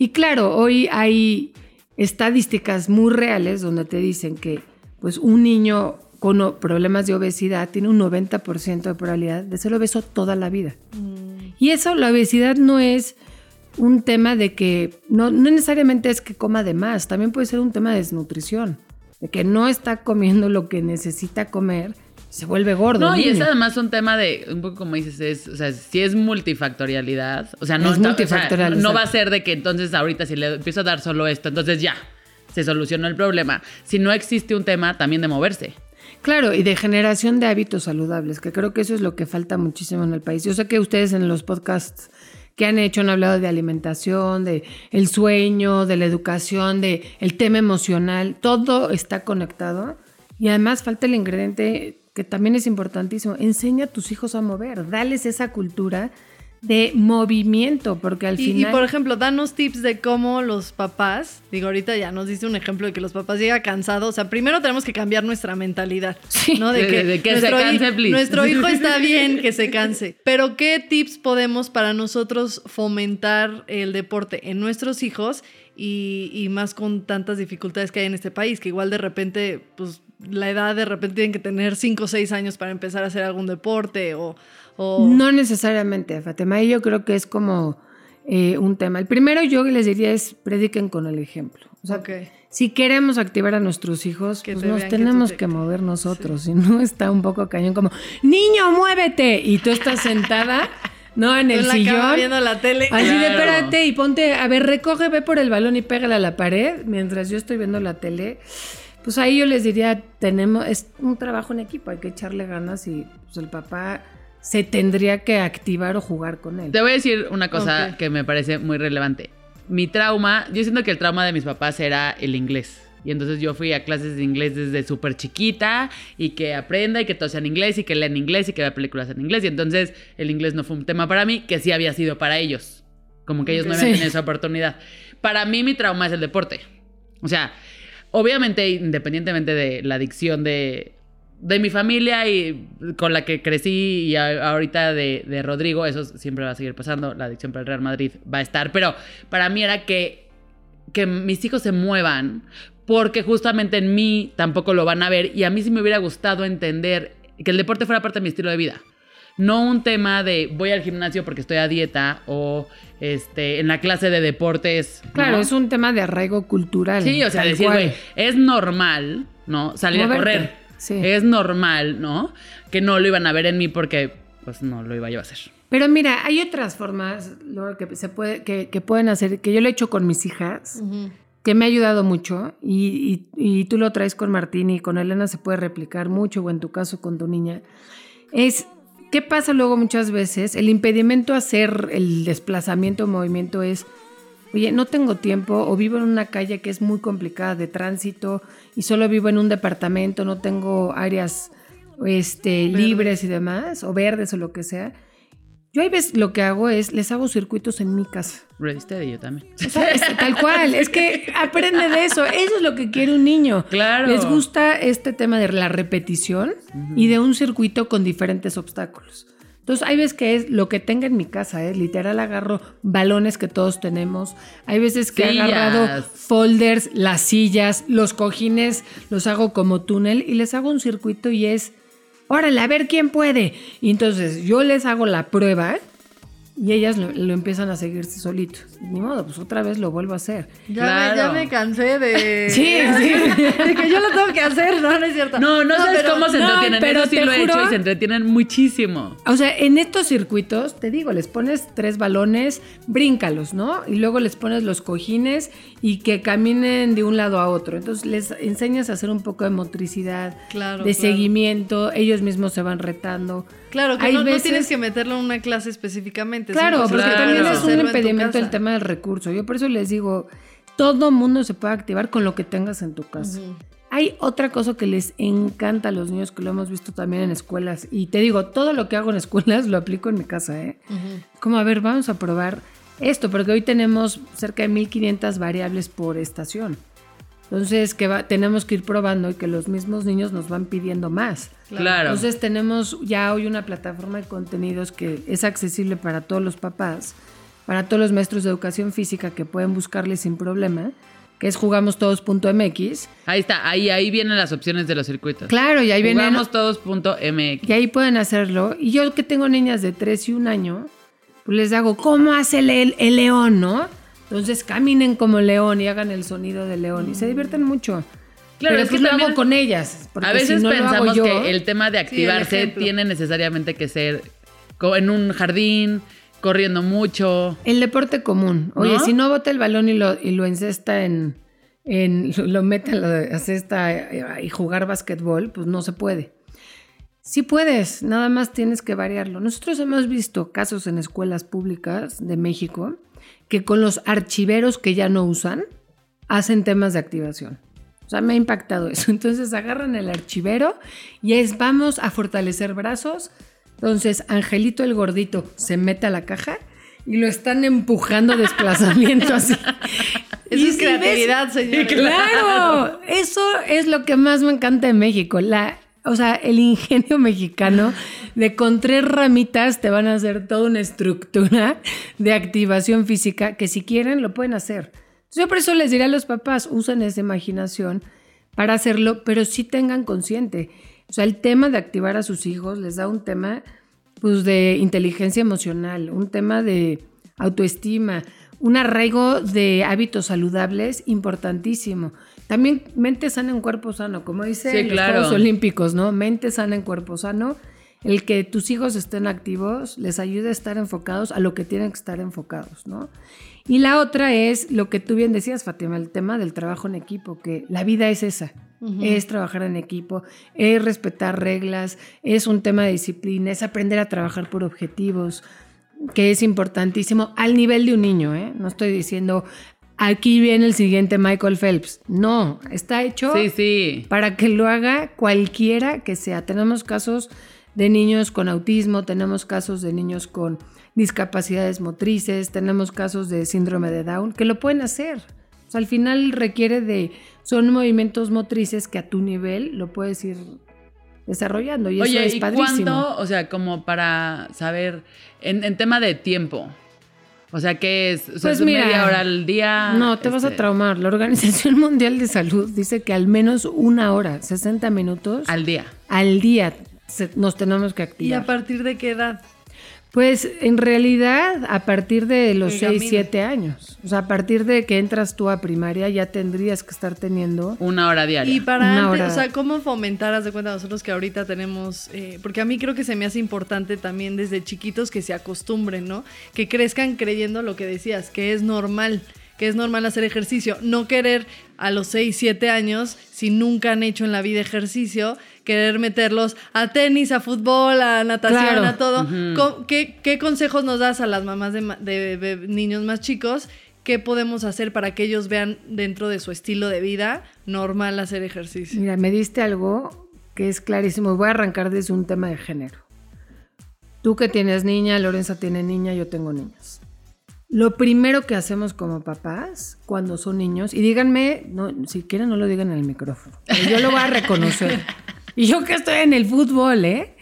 Y claro, hoy hay estadísticas muy reales donde te dicen que pues un niño con problemas de obesidad tiene un 90% de probabilidad de ser obeso toda la vida. Y eso, la obesidad no es un tema de que, no, no necesariamente es que coma de más, también puede ser un tema de desnutrición, de que no está comiendo lo que necesita comer, se vuelve gordo. No, y es niño. además un tema de, un poco como dices, es, o sea, si es multifactorialidad, o sea, no, Es está- o sea, multifactorial, no va a ser de que entonces ahorita si le empiezo a dar solo esto, entonces ya, se solucionó el problema. Si no existe un tema también de moverse. Claro, y de generación de hábitos saludables, que creo que eso es lo que falta muchísimo en el país. Yo sé que ustedes en los podcasts que han hecho han hablado de alimentación, de el sueño, de la educación, de el tema emocional, todo está conectado y además falta el ingrediente que también es importantísimo, enseña a tus hijos a mover, dales esa cultura de movimiento, porque al Y, y, final por ejemplo, danos tips de cómo los papás, digo, ahorita ya nos diste un ejemplo de que los papás llegan cansados. O sea, primero tenemos que cambiar nuestra mentalidad, ¿no? De- de que se nuestro, hi- canse, please. nuestro hijo [LAUGHS] está bien que se canse. Pero, ¿qué tips podemos para nosotros fomentar el deporte en nuestros hijos y, y más con tantas dificultades que hay en este país? Que igual de repente, pues la edad de repente tienen que tener 5 o 6 años para empezar a hacer algún deporte o... o- No necesariamente, Fatima. Y yo creo que es como eh, un tema. El primero yo les diría es prediquen con el ejemplo. O sea, Ok. si queremos activar a nuestros hijos, Que pues te nos que tenemos te- que mover nosotros. Si no, está un poco cañón como, niño, muévete. Y tú estás sentada, ¿no? En el en la sillón. cama viendo la tele. Así de espérate y ponte, a ver, recoge, ve por el balón y pégale a la pared mientras yo estoy viendo la tele. Pues ahí yo les diría, tenemos, es un trabajo en equipo, hay que echarle ganas y pues el papá se tendría que activar o jugar con él. Te voy a decir una cosa Ok. que me parece muy relevante. Mi trauma, yo siento que el trauma de mis papás era el inglés. Y entonces yo fui a clases de inglés desde súper chiquita y que aprenda y que todo sea en inglés y que lea en inglés y que vea películas en inglés. Y entonces el inglés no fue un tema para mí, que sí había sido para ellos. Como que ellos no habían Sí. tenido esa oportunidad. Para mí mi trauma es el deporte. O sea, obviamente independientemente de la adicción de, de mi familia y con la que crecí y ahorita de, de Rodrigo, eso siempre va a seguir pasando, la adicción para el Real Madrid va a estar, pero para mí era que, que mis hijos se muevan porque justamente en mí tampoco lo van a ver y a mí sí me hubiera gustado entender que el deporte fuera parte de mi estilo de vida. No un tema de voy al gimnasio porque estoy a dieta o este, en la clase de deportes. ¿no? Claro, es un tema de arraigo cultural. Sí, o sea, decir, güey, es normal, ¿no? Salir Moverte, a correr. sí. Es normal, ¿no? Que no lo iban a ver en mí porque, pues, no lo iba yo a hacer. Pero mira, hay otras formas Laura, que se puede, que, que pueden hacer, que yo lo he hecho con mis hijas, que me ha ayudado mucho, y, y- y tú lo traes con Martín y con Elena se puede replicar mucho, o en tu caso con tu niña, es ¿qué pasa luego muchas veces? El impedimento a hacer el desplazamiento o movimiento es oye, no tengo tiempo o vivo en una calle que es muy complicada de tránsito y solo vivo en un departamento, no tengo áreas este, libres y demás, o verdes o lo que sea. Yo hay veces lo que hago es, les hago circuitos en mi casa. Ready Steady, yo también. O sea, es tal cual, es que aprende de eso. Eso es lo que quiere un niño. Claro. Les gusta este tema de la repetición y de un circuito con diferentes obstáculos. Entonces, hay veces que es lo que tenga en mi casa, ¿eh? literal agarro balones que todos tenemos. Hay veces que he Sillas. agarrado folders, las sillas, los cojines, los hago como túnel y les hago un circuito y es, órale, a ver quién puede. Entonces yo les hago la prueba y ellas lo, lo empiezan a seguirse solitos. Ni modo, pues otra vez lo vuelvo a hacer. Ya, Claro. me, ya me cansé de. [LAUGHS] Sí, sí. De que yo lo tengo que hacer, no, no es cierto. No, no, sabes pero- cómo se no, entretienen. pero Eso sí te lo he juro- hecho y se entretienen muchísimo. O sea, en estos circuitos, te digo, les pones tres balones, bríncalos, ¿no? Y luego les pones los cojines y que caminen de un lado a otro. Entonces les enseñas a hacer un poco de motricidad, Claro, de claro. seguimiento, ellos mismos se van retando. Claro, que no, tienes que meterlo en una clase específicamente. Claro, porque Claro. también es un impedimento el tema del recurso. Yo por eso les digo, todo mundo se puede activar con lo que tengas en tu casa. Hay otra cosa que les encanta a los niños que lo hemos visto también en escuelas. Y te digo, todo lo que hago en escuelas [LAUGHS] lo aplico en mi casa, ¿eh? Como, a ver, vamos a probar esto, porque hoy tenemos cerca de 1500 variables por estación. Entonces, que va- tenemos que ir probando y que los mismos niños nos van pidiendo más. Claro. Entonces, tenemos ya hoy una plataforma de contenidos que es accesible para todos los papás, para todos los maestros de educación física que pueden buscarle sin problema, que es jugamostodos.mx. Ahí está, ahí, ahí vienen las opciones de los circuitos. Claro, y ahí vienen Jugamos todos.mx. y ahí pueden hacerlo. Y yo que tengo niñas de 3 y 1 año, pues les hago, ¿cómo hace el, el león, no? Entonces caminen como león y hagan el sonido de león y se divierten mucho. Claro, Pero es que pues lo hago con ellas. A veces si no pensamos yo- que el tema de activarse tiene necesariamente que ser en un jardín, corriendo mucho. El deporte común. Oye, ¿No? si no bota el balón y lo, y lo encesta en, en- [LAUGHS] lo mete en la cesta eh, y jugar básquetbol, pues no se puede. Sí puedes, nada más tienes que variarlo. Nosotros hemos visto casos en escuelas públicas de México que con los archiveros que ya no usan, hacen temas de activación. O sea, me ha impactado eso. [LAUGHS] Entonces agarran el archivero y es vamos a fortalecer brazos. Entonces Angelito el gordito se mete a la caja y lo están empujando desplazamiento así. [LAUGHS] Eso Y es si creatividad, ves- señores. Claro, [LAUGHS] eso es lo que más me encanta de México. La, o sea, el ingenio mexicano de con tres ramitas te van a hacer toda una estructura de activación física que si quieren lo pueden hacer. Yo por eso les diré a los papás, usen esa imaginación para hacerlo, pero sí tengan consciente. O sea, el tema de activar a sus hijos les da un tema pues de inteligencia emocional, un tema de autoestima, un arraigo de hábitos saludables importantísimo. También mente sana en cuerpo sano, como dice Sí, los claro. Juegos Olímpicos, ¿no? Mente sana en cuerpo sano. El que tus hijos estén activos les ayuda a estar enfocados a lo que tienen que estar enfocados, ¿no? Y la otra es lo que tú bien decías, Fátima, el tema del trabajo en equipo, que la vida es esa, es trabajar en equipo, es respetar reglas, es un tema de disciplina, es aprender a trabajar por objetivos, que es importantísimo al nivel de un niño, ¿eh? No estoy diciendo, aquí viene el siguiente Michael Phelps. No, está hecho Sí, sí. para que lo haga cualquiera que sea. Tenemos casos de niños con autismo, tenemos casos de niños con discapacidades motrices, tenemos casos de síndrome de Down que lo pueden hacer. O sea, al final requiere de, son movimientos motrices que a tu nivel lo puedes ir desarrollando y Oye, eso es ¿y padrísimo. cuánto? O sea, como para saber, en, en tema de tiempo. O sea, ¿qué es? O sea, Pues ¿es mira, media hora al día. No, te vas a Este, traumar. La Organización [LAUGHS] Mundial de Salud dice que al menos una hora, 60 minutos Al día. al día se- nos tenemos que ¿Y activar. a partir de qué edad? Pues en realidad a partir de los Que 6, camine. 7 años. O sea, a partir de que entras tú a primaria ya tendrías que estar teniendo... Una hora diaria. Y para Una antes, hora. o sea, ¿cómo fomentar, haz de cuenta nosotros que ahorita tenemos, eh, porque a mí creo que se me hace importante también desde chiquitos que se acostumbren, ¿no? Que crezcan creyendo lo que decías, que es normal, que es normal hacer ejercicio, no querer a los 6, 7 años, si nunca han hecho en la vida ejercicio, querer meterlos a tenis, a fútbol, a natación, Claro. a todo. ¿Cómo- ¿Qué, qué consejos nos das a las mamás de, niños más chicos? ¿qué podemos hacer para que ellos vean dentro de su estilo de vida normal hacer ejercicio? Mira, me diste algo que es clarísimo. Voy a arrancar desde un tema de género. Tú que tienes niña, Lorenza tiene niña, yo tengo niños. Lo primero que hacemos como papás cuando son niños, y díganme, no, si quieren no lo digan en el micrófono, yo lo voy a reconocer. [LAUGHS] y [LAUGHS] yo que estoy en el fútbol, ¿eh?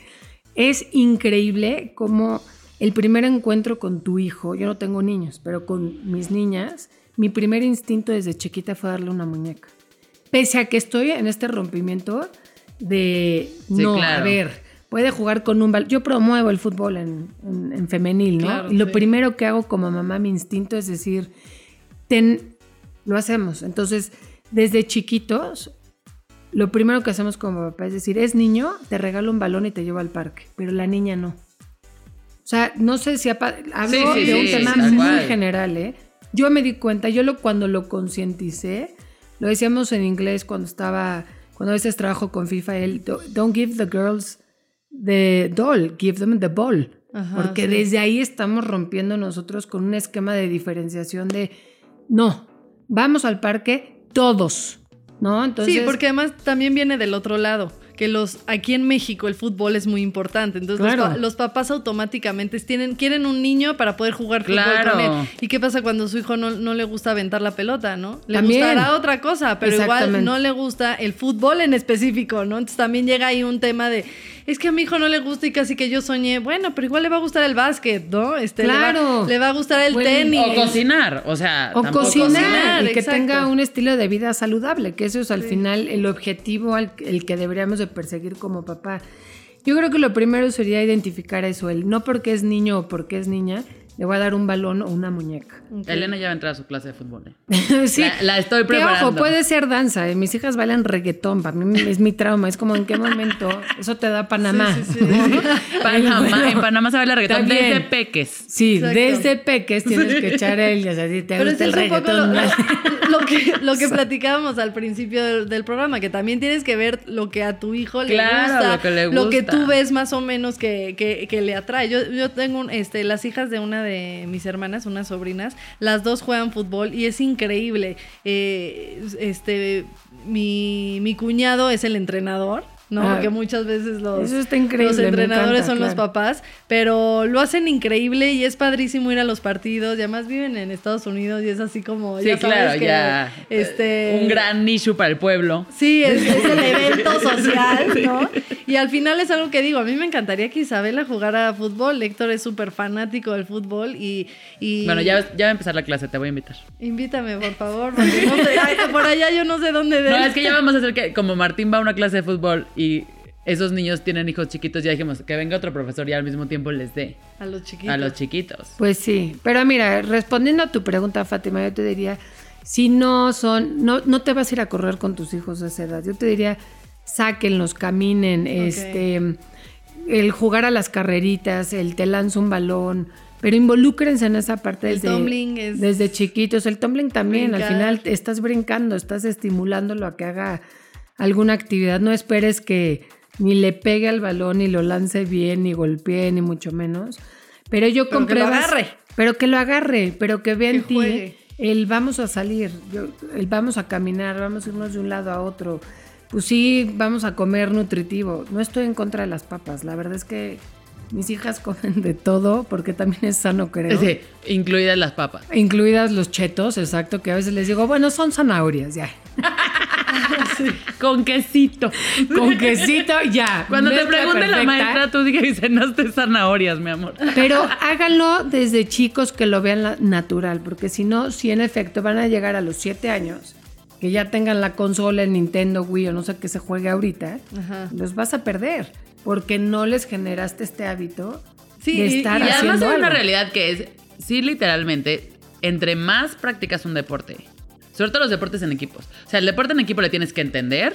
Es increíble como el primer encuentro con tu hijo, yo no tengo niños, pero con mis niñas, mi primer instinto desde chiquita fue darle una muñeca. Pese a que estoy en este rompimiento de, Sí, no, claro. a ver, puede jugar con un balón. Yo promuevo el fútbol en, en- en femenil, ¿no? Claro, y lo sí. primero que hago como mamá, mi instinto es decir, ten, lo hacemos. Entonces, desde chiquitos, lo primero que hacemos como papá es decir, es niño, te regalo un balón y te llevo al parque, pero la niña no. O sea, no sé si hablo Sí, sí, de un sí, tema muy cual. general, ¿eh? Yo me di cuenta, yo lo, cuando lo concienticé, lo decíamos en inglés cuando estaba, cuando a veces trabajo con FIFA, "Do- don't give the girls the doll, give them the ball. Ajá, Porque desde ahí estamos rompiendo nosotros con un esquema de diferenciación de, no, vamos al parque todos, ¿no? Entonces, sí, porque además también viene del otro lado. Que los aquí en México el fútbol es muy importante. Entonces los Claro. pa- los, papás automáticamente tienen, quieren un niño para poder jugar fútbol Claro. con él. ¿Y qué pasa cuando su hijo no, no le gusta aventar la pelota, no? Le También. gustará otra cosa, pero igual no le gusta el fútbol en específico, ¿no? Entonces también llega ahí un tema de, es que a mi hijo no le gusta y casi que yo soñé, bueno, pero igual le va a gustar el básquet, ¿no? Este, le va- Claro. Le va, a gustar el Bueno, tenis. O cocinar, o sea. O cocinar, cocinar, y que exacto. tenga un estilo de vida saludable, que eso es al final el objetivo al el que deberíamos de perseguir como papá. Yo creo que lo primero sería identificar eso, el no porque es niño o porque es niña, le voy a dar un balón o una muñeca. Elena ya va a entrar a su clase de fútbol. ¿eh? [LAUGHS] sí, La- la estoy que, preparando. ojo, puede ser danza, ¿eh? mis hijas bailan reggaetón, para mí es mi trauma, es como en qué momento eso te da Panamá. Sí, sí, sí. [LAUGHS] Panamá, en Panamá se baila reggaetón bien. desde peques. Sí, Exacto. desde peques tienes que echar el, sabes, si te Pero gusta el es un poco lo, reggaetón. [LAUGHS] lo que, lo que platicábamos al principio del, del programa, que también tienes que ver lo que a tu hijo le Claro, gusta, lo que le lo que gusta. tú ves más o menos que, que- que le atrae. Yo, yo tengo un- este, las hijas de una de mis hermanas, unas sobrinas, las dos juegan fútbol y es increíble. Eh, este, mi, mi cuñado es el entrenador. ¿no? Ah, Porque muchas veces los, eso está increíble, los me entrenadores encanta, son los papás, pero lo hacen increíble y es padrísimo ir a los partidos. Y además viven en Estados Unidos y es así como. Sí, ya sabes claro, que, ya. Este, Un gran nicho para el pueblo. Sí, es, es el evento [LAUGHS] social, ¿no? Y al final es algo que digo, a mí me encantaría que Isabela jugara fútbol. Héctor es súper fanático del fútbol y, y- Bueno, ya, ya va a empezar la clase, te voy a invitar. Invítame, por favor, porque no sé, ay, por allá yo no sé dónde de No, es que ya vamos a hacer que, como Martín va a una clase de fútbol y esos niños tienen hijos chiquitos, ya dijimos que venga otro profesor y al mismo tiempo les dé a los chiquitos. a los chiquitos. Pues sí, pero mira, respondiendo a tu pregunta, Fátima, yo te diría, si no son, no, no te vas a ir a correr con tus hijos a esa edad. Yo te diría, sáquenlos, caminen, este, el jugar a las carreritas, el te lanzo un balón, pero involúcrense en esa parte El desde, tumbling es- desde chiquitos. El tumbling también, Brincar. al final estás brincando, estás estimulándolo a que haga alguna actividad. No esperes que ni le pegue al balón, ni lo lance bien, ni golpee, ni mucho menos. Pero yo Pero que lo agarre. Pero que lo agarre, pero que vea en ti juegue. el vamos a salir, yo- el vamos a caminar, vamos a irnos de un lado a otro. Pues sí, vamos a comer nutritivo. No estoy en contra de las papas. La verdad es que mis hijas [LAUGHS] comen de todo porque también es sano, creo. Sí, incluidas las papas. Incluidas los chetos, exacto, que a veces les digo, bueno, son zanahorias, ya. [LAUGHS] Con quesito. Con quesito, ya. Cuando te pregunte la maestra, tú dije que cenaste zanahorias, mi amor. Pero háganlo desde chicos que lo vean natural, porque si no, si en efecto van a llegar a los 7 años, que ya tengan la consola, el Nintendo Wii o no sé qué se juegue ahorita, Ajá. los vas a perder, porque no les generaste este hábito Sí, de estar y Y además hay una realidad que es, sí, literalmente, entre más practicas un deporte, sobre todo los deportes en equipos. O sea, el deporte en equipo le tienes que entender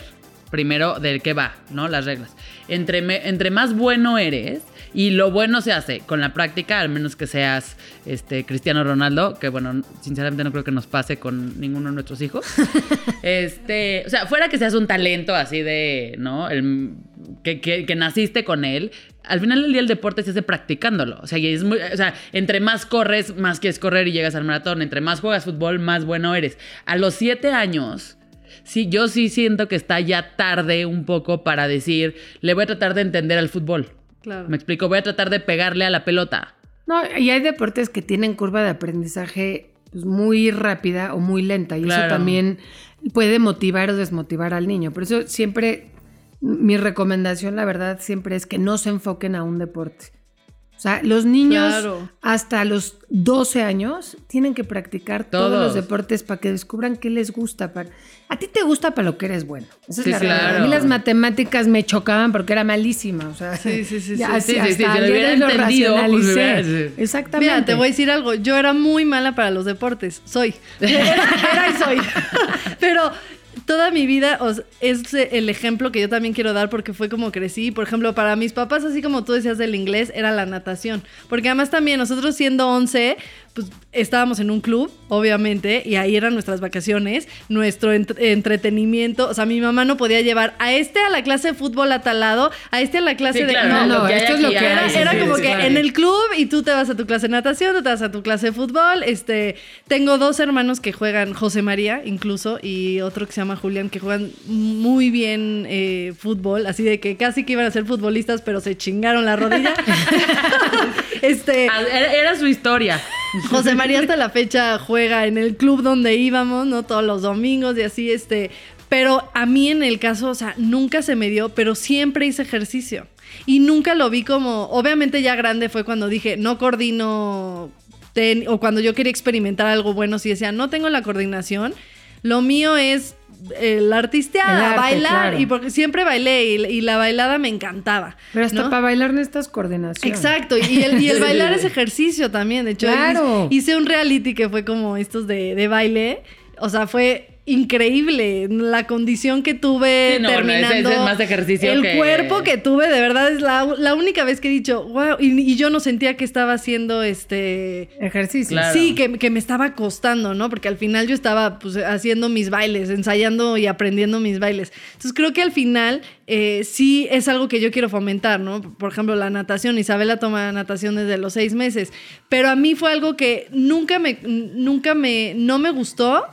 primero de qué va, ¿no? Las reglas. Entre, me- entre más bueno eres, y lo bueno se hace con la práctica, al menos que seas este, Cristiano Ronaldo, que bueno, sinceramente no creo que nos pase con ninguno de nuestros hijos. [LAUGHS] este, o sea, fuera que seas un talento así de, ¿no? El, que, que- que naciste con él, al final del día el deporte se hace practicándolo. O sea, y es muy- o sea, entre más corres, más quieres correr y llegas al maratón. Entre más juegas fútbol, más bueno eres. A los siete años, sí, yo sí siento que está ya tarde un poco para decir, le voy a tratar de entender al fútbol. Claro. Me explico, voy a tratar de pegarle a la pelota. No, y hay deportes que tienen curva de aprendizaje pues, muy rápida o muy lenta. Y Claro. eso también puede motivar o desmotivar al niño. Por eso siempre, mi recomendación, la verdad, siempre es que no se enfoquen a un deporte. O sea, los niños Claro. hasta los 12 años tienen que practicar todos, Todos. los deportes para que descubran qué les gusta. Para... A ti te gusta para lo que eres bueno. Esa es Sí, la realidad. A mí las matemáticas me chocaban porque era malísima. O sea, Sí, sí, sí, [LAUGHS] ya, sí. Sí, sí, sí, hasta si lo ayer hubiera lo entendido, pues, hubiera-. Exactamente. Mira, te voy a decir algo. Yo era muy mala para los deportes. Soy. Era, [LAUGHS] era y soy. [LAUGHS] Pero toda mi vida o sea, es el ejemplo que yo también quiero dar porque fue como crecí. Por ejemplo, para mis papás, así como tú decías del inglés, era la natación. Porque además también nosotros siendo 11, pues estábamos en un club, obviamente, y ahí eran nuestras vacaciones, nuestro ent- entretenimiento. O sea, mi mamá no podía llevar a este a la clase de fútbol a tal lado, a este a la clase Sí, de... claro, no, lo no, esto es lo que Era, era sí, como sí, que claro. en el club y tú te vas a tu clase de natación, tú te vas a tu clase de fútbol. Este, tengo dos hermanos que juegan, José María incluso, y otro que se llama Julián, que juegan muy bien eh, fútbol, así de que casi que iban a ser futbolistas, pero se chingaron la rodilla. [LAUGHS] [LAUGHS] este, Ah, Era, era su historia. José María hasta la fecha juega en el club donde íbamos, ¿no? Todos los domingos y así, este. Pero a mí en el caso, o sea, nunca se me dio, pero siempre hice ejercicio. Y nunca lo vi como, obviamente ya grande fue cuando dije, no coordino, ten- o cuando yo quería experimentar algo bueno, si decía, no tengo la coordinación, lo mío es el arte, bailar, claro. y porque siempre bailé y, y la bailada me encantaba. Pero hasta ¿no? para bailar necesitas coordinación. Exacto, y el, y el [LAUGHS] bailar es ejercicio también. De hecho, Claro. hice, hice un reality que fue como estos de, de baile. O sea, fue increíble la condición que tuve Sí, no, no, terminando. ese es más ejercicio El que- cuerpo que tuve, de verdad, es la, la única vez que he dicho, wow, y, y yo no sentía que estaba haciendo este. Ejercicio. Claro. Sí, que, que me estaba costando, ¿no? Porque al final yo estaba pues, haciendo mis bailes, ensayando y aprendiendo mis bailes. Entonces creo que al final eh, sí es algo que yo quiero fomentar, ¿no? Por ejemplo, la natación. Isabela toma natación desde los seis meses, pero a mí fue algo que nunca me, nunca me, no me gustó.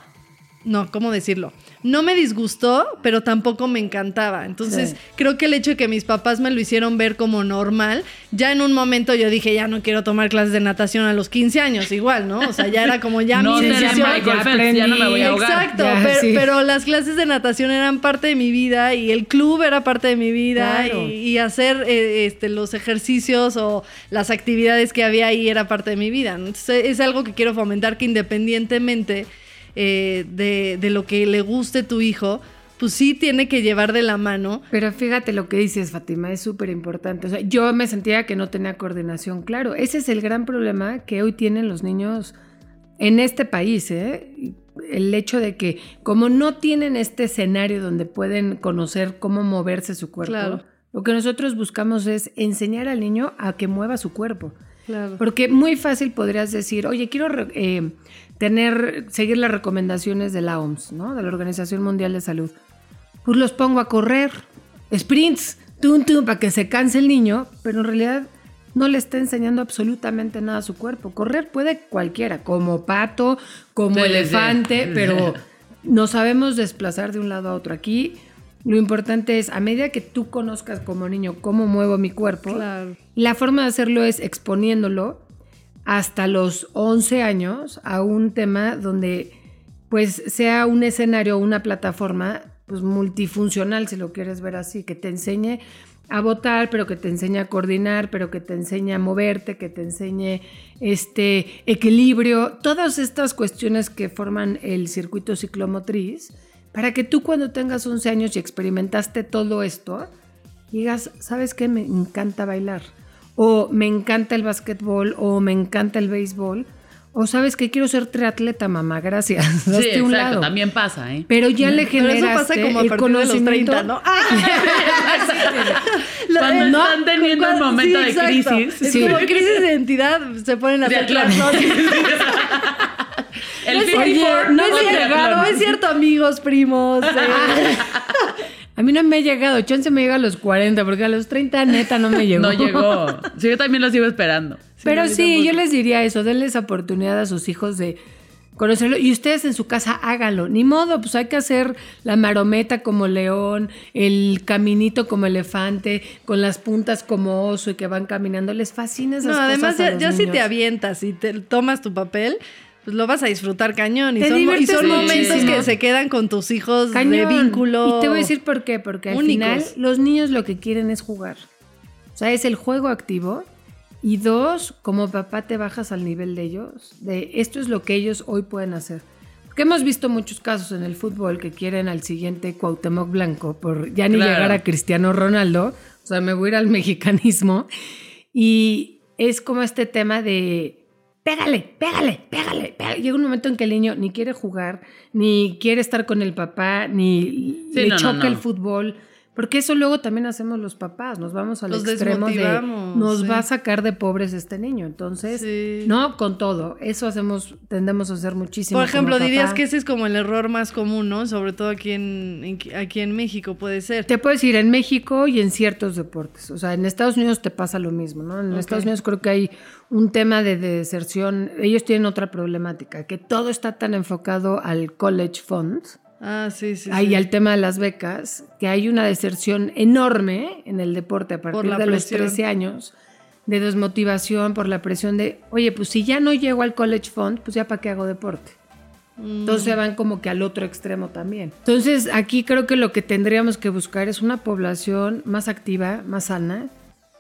No, ¿cómo decirlo? No me disgustó, pero tampoco me encantaba. Entonces, Sí. creo que el hecho de que mis papás me lo hicieron ver como normal, ya en un momento yo dije, ya no quiero tomar clases de natación a los 15 años, igual, ¿no? O sea, ya era como ya [LAUGHS] no mi decisión. Ya ya no me voy a ahogar. Exacto, Ya, pero, sí. pero las clases de natación eran parte de mi vida y el club era parte de mi vida Claro. y, y hacer eh, este, los ejercicios o las actividades que había ahí era parte de mi vida. Entonces, es algo que quiero fomentar que independientemente eh, de, de lo que le guste tu hijo, pues sí tiene que llevar de la mano. Pero fíjate lo que dices, Fátima, es súper importante. O sea, yo me sentía que no tenía coordinación. Claro, ese es el gran problema que hoy tienen los niños en este país, ¿eh? El hecho de que como no tienen este escenario donde pueden conocer cómo moverse su cuerpo, Claro. lo que nosotros buscamos es enseñar al niño a que mueva su cuerpo. Claro. Porque muy fácil podrías decir, oye, quiero eh, tener, seguir las recomendaciones de la OMS, ¿no? De la Organización Mundial de Salud. Pues los pongo a correr, sprints, tum, tum, para que se canse el niño, pero en realidad no le está enseñando absolutamente nada a su cuerpo. Correr puede cualquiera, como pato, como elefante, [LAUGHS] pero no sabemos desplazar de un lado a otro. Aquí lo importante es, a medida que tú conozcas como niño cómo muevo mi cuerpo, Claro. La forma de hacerlo es exponiéndolo hasta los 11 años a un tema donde pues sea un escenario o una plataforma pues multifuncional si lo quieres ver así, que te enseñe a votar, pero que te enseñe a coordinar, pero que te enseñe a moverte, que te enseñe este equilibrio, todas estas cuestiones que forman el circuito ciclomotriz, para que tú cuando tengas 11 años y experimentaste todo esto, digas, ¿sabes qué? Me encanta bailar. O me encanta el básquetbol, o me encanta el béisbol. O sabes que quiero ser triatleta, mamá, gracias. Sí, [LAUGHS] Hazte a un exacto, lado. también pasa, ¿eh? Pero ya le Pero generaste eso pasa como a el partir de los conocimiento. 30, ¿no? [LAUGHS] Ah. Cuando están teniendo un momento de exacto. crisis. Es Sí. como crisis de identidad, se ponen a hacer. [LAUGHS] El No es 54 cierto, no es con cierto, triatlón. no es cierto, amigos, primos. eh. A mí no me ha llegado, chance me llega a los 40, porque a los 30 neta no me [LAUGHS] llegó. No llegó. Sí, yo también lo sigo esperando. Pero sí, yo les diría eso, denles oportunidad a sus hijos de conocerlo y ustedes en su casa háganlo. Ni modo, pues hay que hacer la marometa como león, el caminito como elefante, con las puntas como oso y que van caminando. Les fascina esas No, cosas. además a ya, los ya si te avientas y te tomas tu papel, pues lo vas a disfrutar cañón. Y Te son, y son momentos muchísimo. que se quedan con tus hijos de Cañón. vínculo. Y te voy a decir por qué, porque al únicos. final los niños lo que quieren es jugar. O sea, es el juego activo. Y dos, como papá te bajas al nivel de ellos, de esto es lo que ellos hoy pueden hacer. Porque hemos visto muchos casos en el fútbol que quieren al siguiente Cuauhtémoc Blanco por ya ni Claro. llegar a Cristiano Ronaldo. O sea, me voy a ir al [LAUGHS] mexicanismo. Y es como este tema de pégale, pégale, pégale, pégale. Llega un momento en que el niño ni quiere jugar, ni quiere estar con el papá, ni Sí, le no, no, choca no. el fútbol. Porque eso luego también hacemos los papás, nos vamos al Los extremo de nos sí. va a sacar de pobres este niño. Entonces, Sí. no con todo, eso hacemos, tendemos a hacer muchísimo. Por ejemplo, dirías que ese es como el error más común, ¿no? Sobre todo aquí en, en- aquí en México puede ser. Te puedes ir en México y en ciertos deportes. O sea, en Estados Unidos te pasa lo mismo, ¿no? En. Estados Unidos creo que hay un tema de deserción. Ellos tienen otra problemática, que todo está tan enfocado al college fund, Ah, sí, sí. ahí sí. al tema de las becas, que hay una deserción enorme en el deporte a partir de los presión. 13 años de desmotivación por la presión de, oye, pues si ya no llego al college fund, pues ya para qué hago deporte. Mm. Entonces van como que al otro extremo también. Entonces aquí creo que lo que tendríamos que buscar es una población más activa, más sana.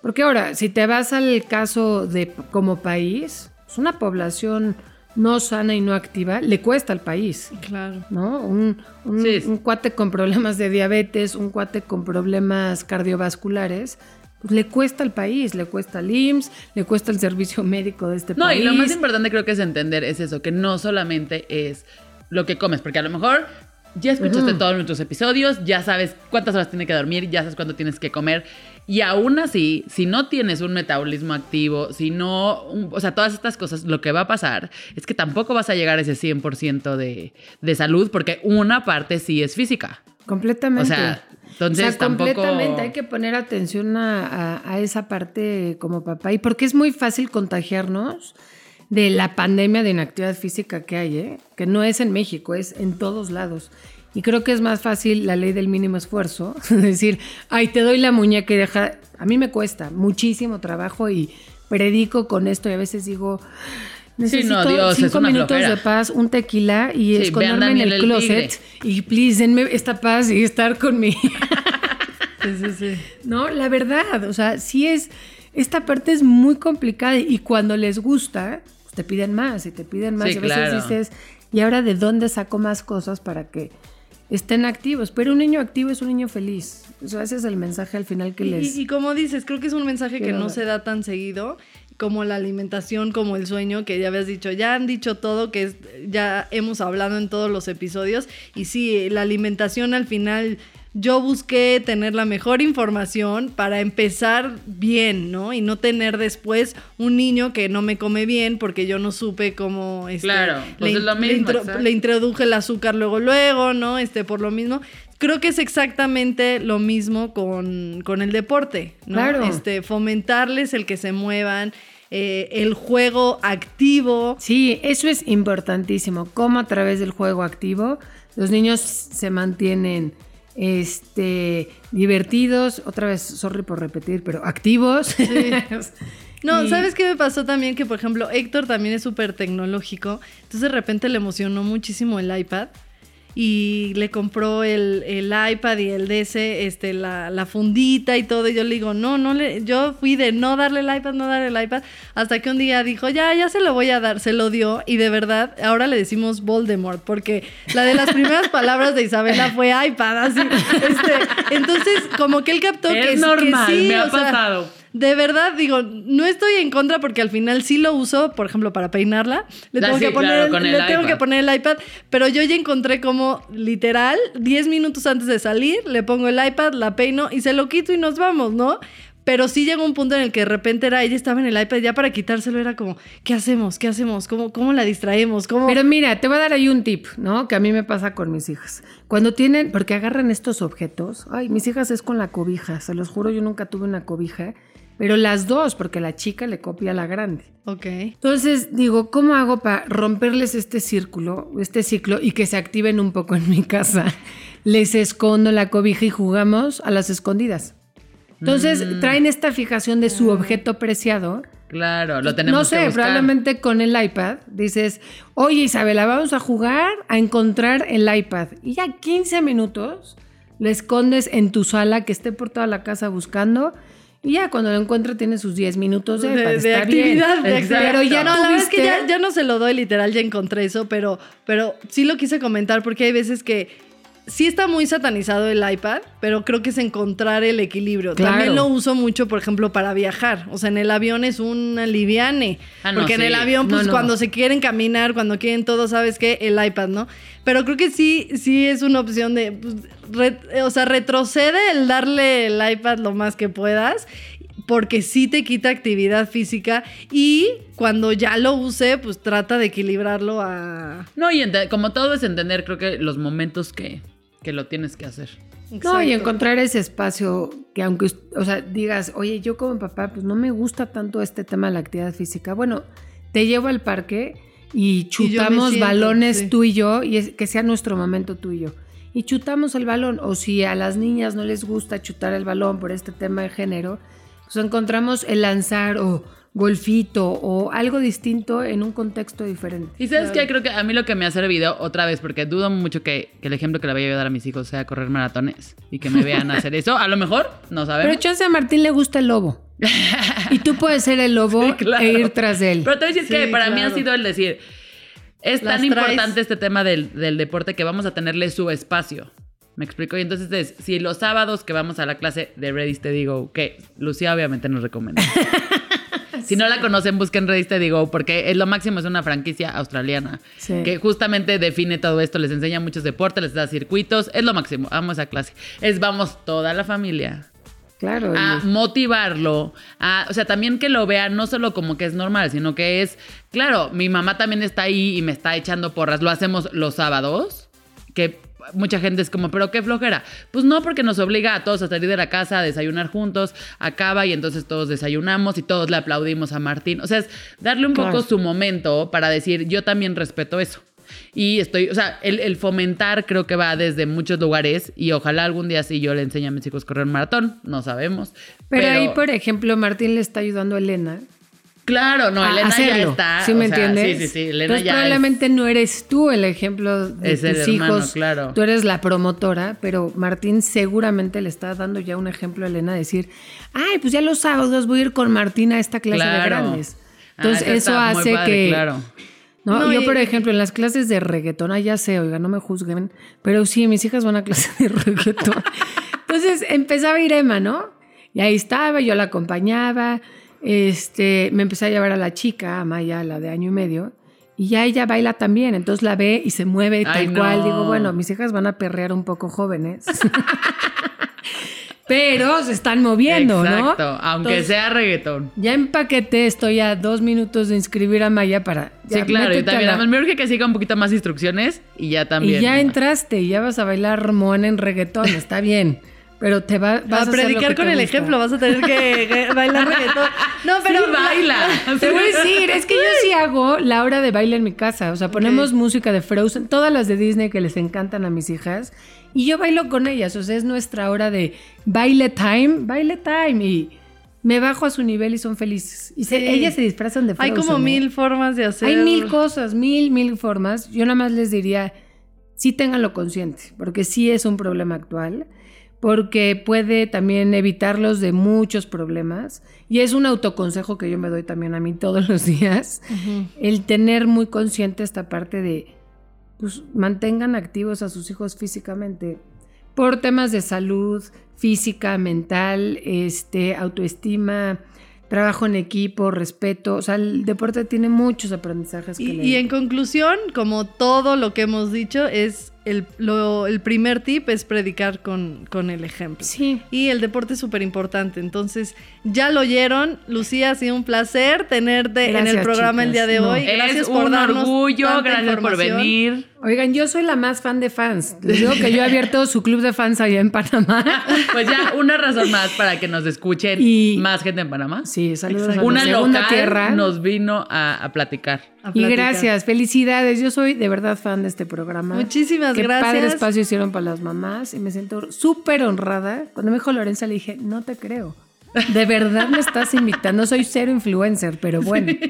Porque ahora, si te vas al caso de como país, es una población no sana y no activa, le cuesta al país. Claro. ¿no? Un, un- Sí. un cuate con problemas de diabetes, un cuate con problemas cardiovasculares, pues le cuesta al país, le cuesta al IMSS, le cuesta el servicio médico de este No, país. y lo más importante creo que es entender es eso, que no solamente es lo que comes, porque a lo mejor ya escuchaste todos nuestros episodios, ya sabes cuántas horas tienes que dormir, ya sabes cuánto tienes que comer, y aún así, si no tienes un metabolismo activo, si no, un- o sea, todas estas cosas, lo que va a pasar es que tampoco vas a llegar a ese 100% de, de salud, porque una parte sí es física. Completamente. O sea, entonces O sea, tampoco- completamente hay que poner atención a, a- a esa parte como papá. Y porque es muy fácil contagiarnos de la pandemia de inactividad física que hay, ¿eh? que no es en México, es en todos lados. Y creo que es más fácil la ley del mínimo esfuerzo, [LAUGHS] decir, ay, te doy la muñeca y deja. A mí me cuesta muchísimo trabajo y predico con esto y a veces digo, necesito Dios, cinco minutos flojera. de paz, un tequila y Sí, esconderme en el el closet y please denme esta paz y estar con mi... [LAUGHS] Sí, no, la verdad, o sea, sí es, esta parte es muy complicada y cuando les gusta, pues te piden más y te piden más y a veces claro. dices, ¿y ahora de dónde saco más cosas para que estén activos? Pero un niño activo es un niño feliz. O sea, ese es el mensaje al final que Y- les... Y, como dices, creo que es un mensaje que no se da tan seguido como la alimentación, como el sueño, que ya habías dicho, ya han dicho todo, que ya hemos hablado en todos los episodios. Y sí, la alimentación al final, yo busqué tener la mejor información para empezar bien, ¿no? Y no tener después un niño que no me come bien porque yo no supe cómo... Este, Claro, pues le, es lo le mismo, intro- le introduje el azúcar luego, luego, ¿no? Este, por lo mismo. Creo que es exactamente lo mismo con, con el deporte, ¿no? Claro. Este, fomentarles el que se muevan, eh, el juego activo. Sí, eso es importantísimo. Cómo a través del juego activo los niños se mantienen este, divertidos, otra vez, sorry por repetir, pero activos. [LAUGHS] No, Y- ¿sabes qué me pasó también? Que, por ejemplo, Héctor también es súper tecnológico. Entonces, de repente le emocionó muchísimo el iPad. Y le compró el, el iPad y el DS, este, la, la fundita y todo. Y yo le digo, no, no le. Yo fui de no darle el iPad, no darle el iPad. Hasta que un día dijo, ya, ya se lo voy a dar. Se lo dio. Y de verdad, ahora le decimos Voldemort. Porque la de las primeras [LAUGHS] palabras de Isabela fue iPad. Así. Este, entonces, como que él captó que Es que normal, sí, me ha sea, pasado. De verdad, digo, no estoy en contra porque al final sí lo uso, por ejemplo, para peinarla. Le Ah, tengo, sí, que, poner, claro, el- con el le tengo iPad. que poner el iPad, pero yo ya encontré como literal 10 minutos antes de salir, le pongo el iPad, la peino y se lo quito y nos vamos, ¿no? Pero sí llegó un punto en el que de repente era, ella estaba en el iPad, ya para quitárselo era como, ¿qué hacemos? ¿Qué hacemos? ¿Cómo, cómo la distraemos? ¿Cómo? Pero mira, te voy a dar ahí un tip, ¿no? Que a mí me pasa con mis hijas. Cuando tienen, porque agarran estos objetos, ay, mis hijas es con la cobija, se los juro, yo nunca tuve una cobija, pero las dos, porque la chica le copia a la grande. ok. Entonces digo, ¿cómo hago para romperles este círculo, este ciclo y que se activen un poco en mi casa? [LAUGHS] Les escondo la cobija y jugamos a las escondidas. Entonces traen esta fijación de su objeto preciado. Claro, lo tenemos No sé, que buscar. probablemente con el iPad dices, oye Isabela, vamos a jugar a encontrar el iPad. Y ya 15 minutos lo escondes en tu sala que esté por toda la casa buscando. Y ya cuando lo encuentra tiene sus 10 minutos de, actividad, bien. de. Pero ya no, la verdad es que ya, ya no se lo doy literal, ya encontré eso, pero, pero sí lo quise comentar porque hay veces que sí está muy satanizado el iPad, pero creo que es encontrar el equilibrio. Claro. También lo uso mucho, por ejemplo, para viajar. O sea, en el avión es un liviane. Ah, no, porque en el avión, pues no. cuando se quieren caminar, cuando quieren todo, ¿sabes qué? El iPad, ¿no? Pero creo que sí, sí es una opción de, pues, re- o sea, retrocede el darle el iPad lo más que puedas porque sí te quita actividad física y cuando ya lo use, pues trata de equilibrarlo a... No, y como todo es entender, creo que los momentos que, que lo tienes que hacer. No, y encontrar ese espacio que aunque, o sea, digas, oye, yo como papá, pues no me gusta tanto este tema de la actividad física. Bueno, te llevo al parque y chutamos siento, balones sí. tú y yo, y es, que sea nuestro momento tú y yo. Y chutamos el balón. O si a las niñas no les gusta chutar el balón por este tema de género, pues encontramos el lanzar o golfito o algo distinto en un contexto diferente. Y sabes qué, creo que a mí lo que me ha servido otra vez, porque dudo mucho que, que el ejemplo que le vaya a dar a mis hijos sea correr maratones y que me vean hacer eso. A lo mejor, no sabemos. Pero chance a Martín le gusta el lobo. [LAUGHS] y tú puedes ser el lobo Sí, claro. e ir tras él. Pero te voy a decir Sí, que para mí ha claro. sido el decir, es Las tan traes. importante este tema del, del deporte que vamos a tenerle su espacio. ¿Me explico? Y entonces es, si los sábados que vamos a la clase de Ready Steady Go, que Lucía obviamente nos recomienda. [LAUGHS] Si no la conocen, busquen Ready Steady Go porque es lo máximo, es una franquicia australiana Sí. que justamente define todo esto, les enseña muchos deportes, les da circuitos, es lo máximo, amo esa clase. Es vamos toda la familia Claro. a motivarlo, a, o sea, también que lo vea no solo como que es normal, sino que es, claro, mi mamá también está ahí y me está echando porras, lo hacemos los sábados, que mucha gente es como, pero qué flojera. Pues no, porque nos obliga a todos a salir de la casa, a desayunar juntos, acaba y entonces todos desayunamos y todos le aplaudimos a Martín. O sea, es darle un Claro. poco su momento para decir, yo también respeto eso. Y estoy, o sea, el, el fomentar creo que va desde muchos lugares y ojalá algún día sí yo le enseñe a mis hijos a correr un maratón, no sabemos. pero, ahí, por ejemplo, Martín le está ayudando a Elena. Claro, no, Elena ya hacerlo, está. ¿Sí me o sea, entiendes? Sí, sí, sí. Elena Entonces, ya probablemente no eres tú el ejemplo de Es el tus hermano, hijos. claro. Tú eres la promotora, pero Martín seguramente le está dando ya un ejemplo a Elena de decir, ay, pues ya los sábados voy a ir con Martín a esta es, clase de grandes. Ah, Entonces, eso hace padre, que... Claro. ¿no? No, Yo, y- por ejemplo, en las clases de reggaetón, ah, ya sé, oiga, no me juzguen, pero sí, mis hijas van a clase de reggaetón. [LAUGHS] Entonces empezaba a ir Emma, ¿no? Y ahí estaba, yo la acompañaba, este, me empecé a llevar a la chica, a Maya, la de año y medio, y ya ella baila también, entonces la ve y se mueve tal Ay, no. cual. Digo, bueno, mis hijas van a perrear un poco jóvenes. [LAUGHS] pero se están moviendo, Exacto, ¿no? aunque Entonces, sea reggaetón. Ya empaqueté, estoy a dos minutos de inscribir a Maya para... Sí, ya, claro, y métete a también la- me urge que siga un poquito más instrucciones y ya también. Y ya entraste, y ya vas a bailar Moana en reggaetón, está bien. Pero te va, vas a, a predicar con el gusta. ejemplo, vas a tener que bailar reggaetón. No, pero Sí, [LAUGHS] baila. [LAUGHS] Te voy a decir, es que yo sí hago la hora de baile en mi casa. O sea, ponemos música de Frozen, todas las de Disney que les encantan a mis hijas. Y yo bailo con ellas. O sea, es nuestra hora de baile time, baile time. Y me bajo a su nivel y son felices. Y se- Sí. ellas se disfrazan de hay Frozen. como ¿eh? mil formas de hacer. Hay mil cosas, mil, mil formas. Yo nada más les diría, sí ténganlo consciente, porque sí es un problema actual, porque puede también evitarlos de muchos problemas. Y es un autoconsejo que yo me doy también a mí todos [LAUGHS] los días, el tener muy consciente esta parte de, pues mantengan activos a sus hijos físicamente por temas de salud física, mental, este, autoestima, trabajo en equipo, respeto. O sea, el deporte tiene muchos aprendizajes que Y, le- y en conclusión, como todo lo que hemos dicho, es el, lo- el primer tip es predicar con, con el ejemplo. Sí. Y el deporte es súper importante. Entonces, ya lo oyeron. Lucía, ha sido un placer tenerte en el programa el día de. No. hoy. Gracias es por un darnos orgullo, tanta gracias por venir. Oigan, yo soy la más fan de fans. Les digo que yo he abierto su club de fans allá en Panamá. [LAUGHS] Pues ya, una razón más para que nos escuchen Y- más gente en Panamá. Sí, saludos a Una local tierra. nos vino a, a platicar. A Y gracias, felicidades. Yo soy de verdad fan de este programa. Muchísimas Qué gracias. padre espacio hicieron para las mamás y me siento súper honrada. Cuando me dijo Lorenza le dije, no te creo. De verdad me estás invitando. Soy cero influencer, pero bueno. No,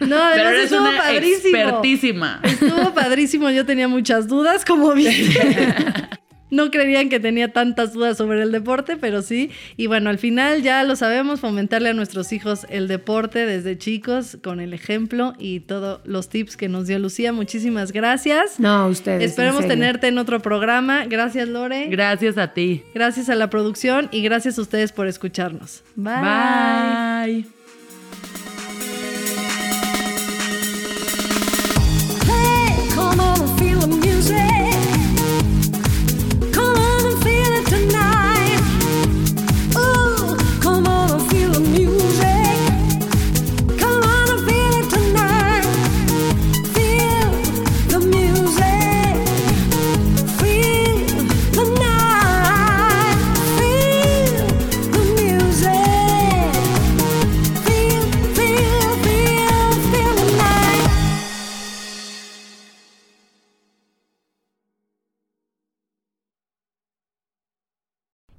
Pero además eres estuvo una padrísimo. expertísima. Estuvo padrísimo, yo tenía muchas dudas, como [LAUGHS] viste. No creían que tenía tantas dudas sobre el deporte, pero sí. Y bueno, al final ya lo sabemos, fomentarle a nuestros hijos el deporte desde chicos con el ejemplo y todos los tips que nos dio Lucía. Muchísimas gracias. No, ustedes. Esperemos en tenerte en otro programa. Gracias, Lore. Gracias a ti. gracias a la producción y gracias a ustedes por escucharnos. Bye. Bye.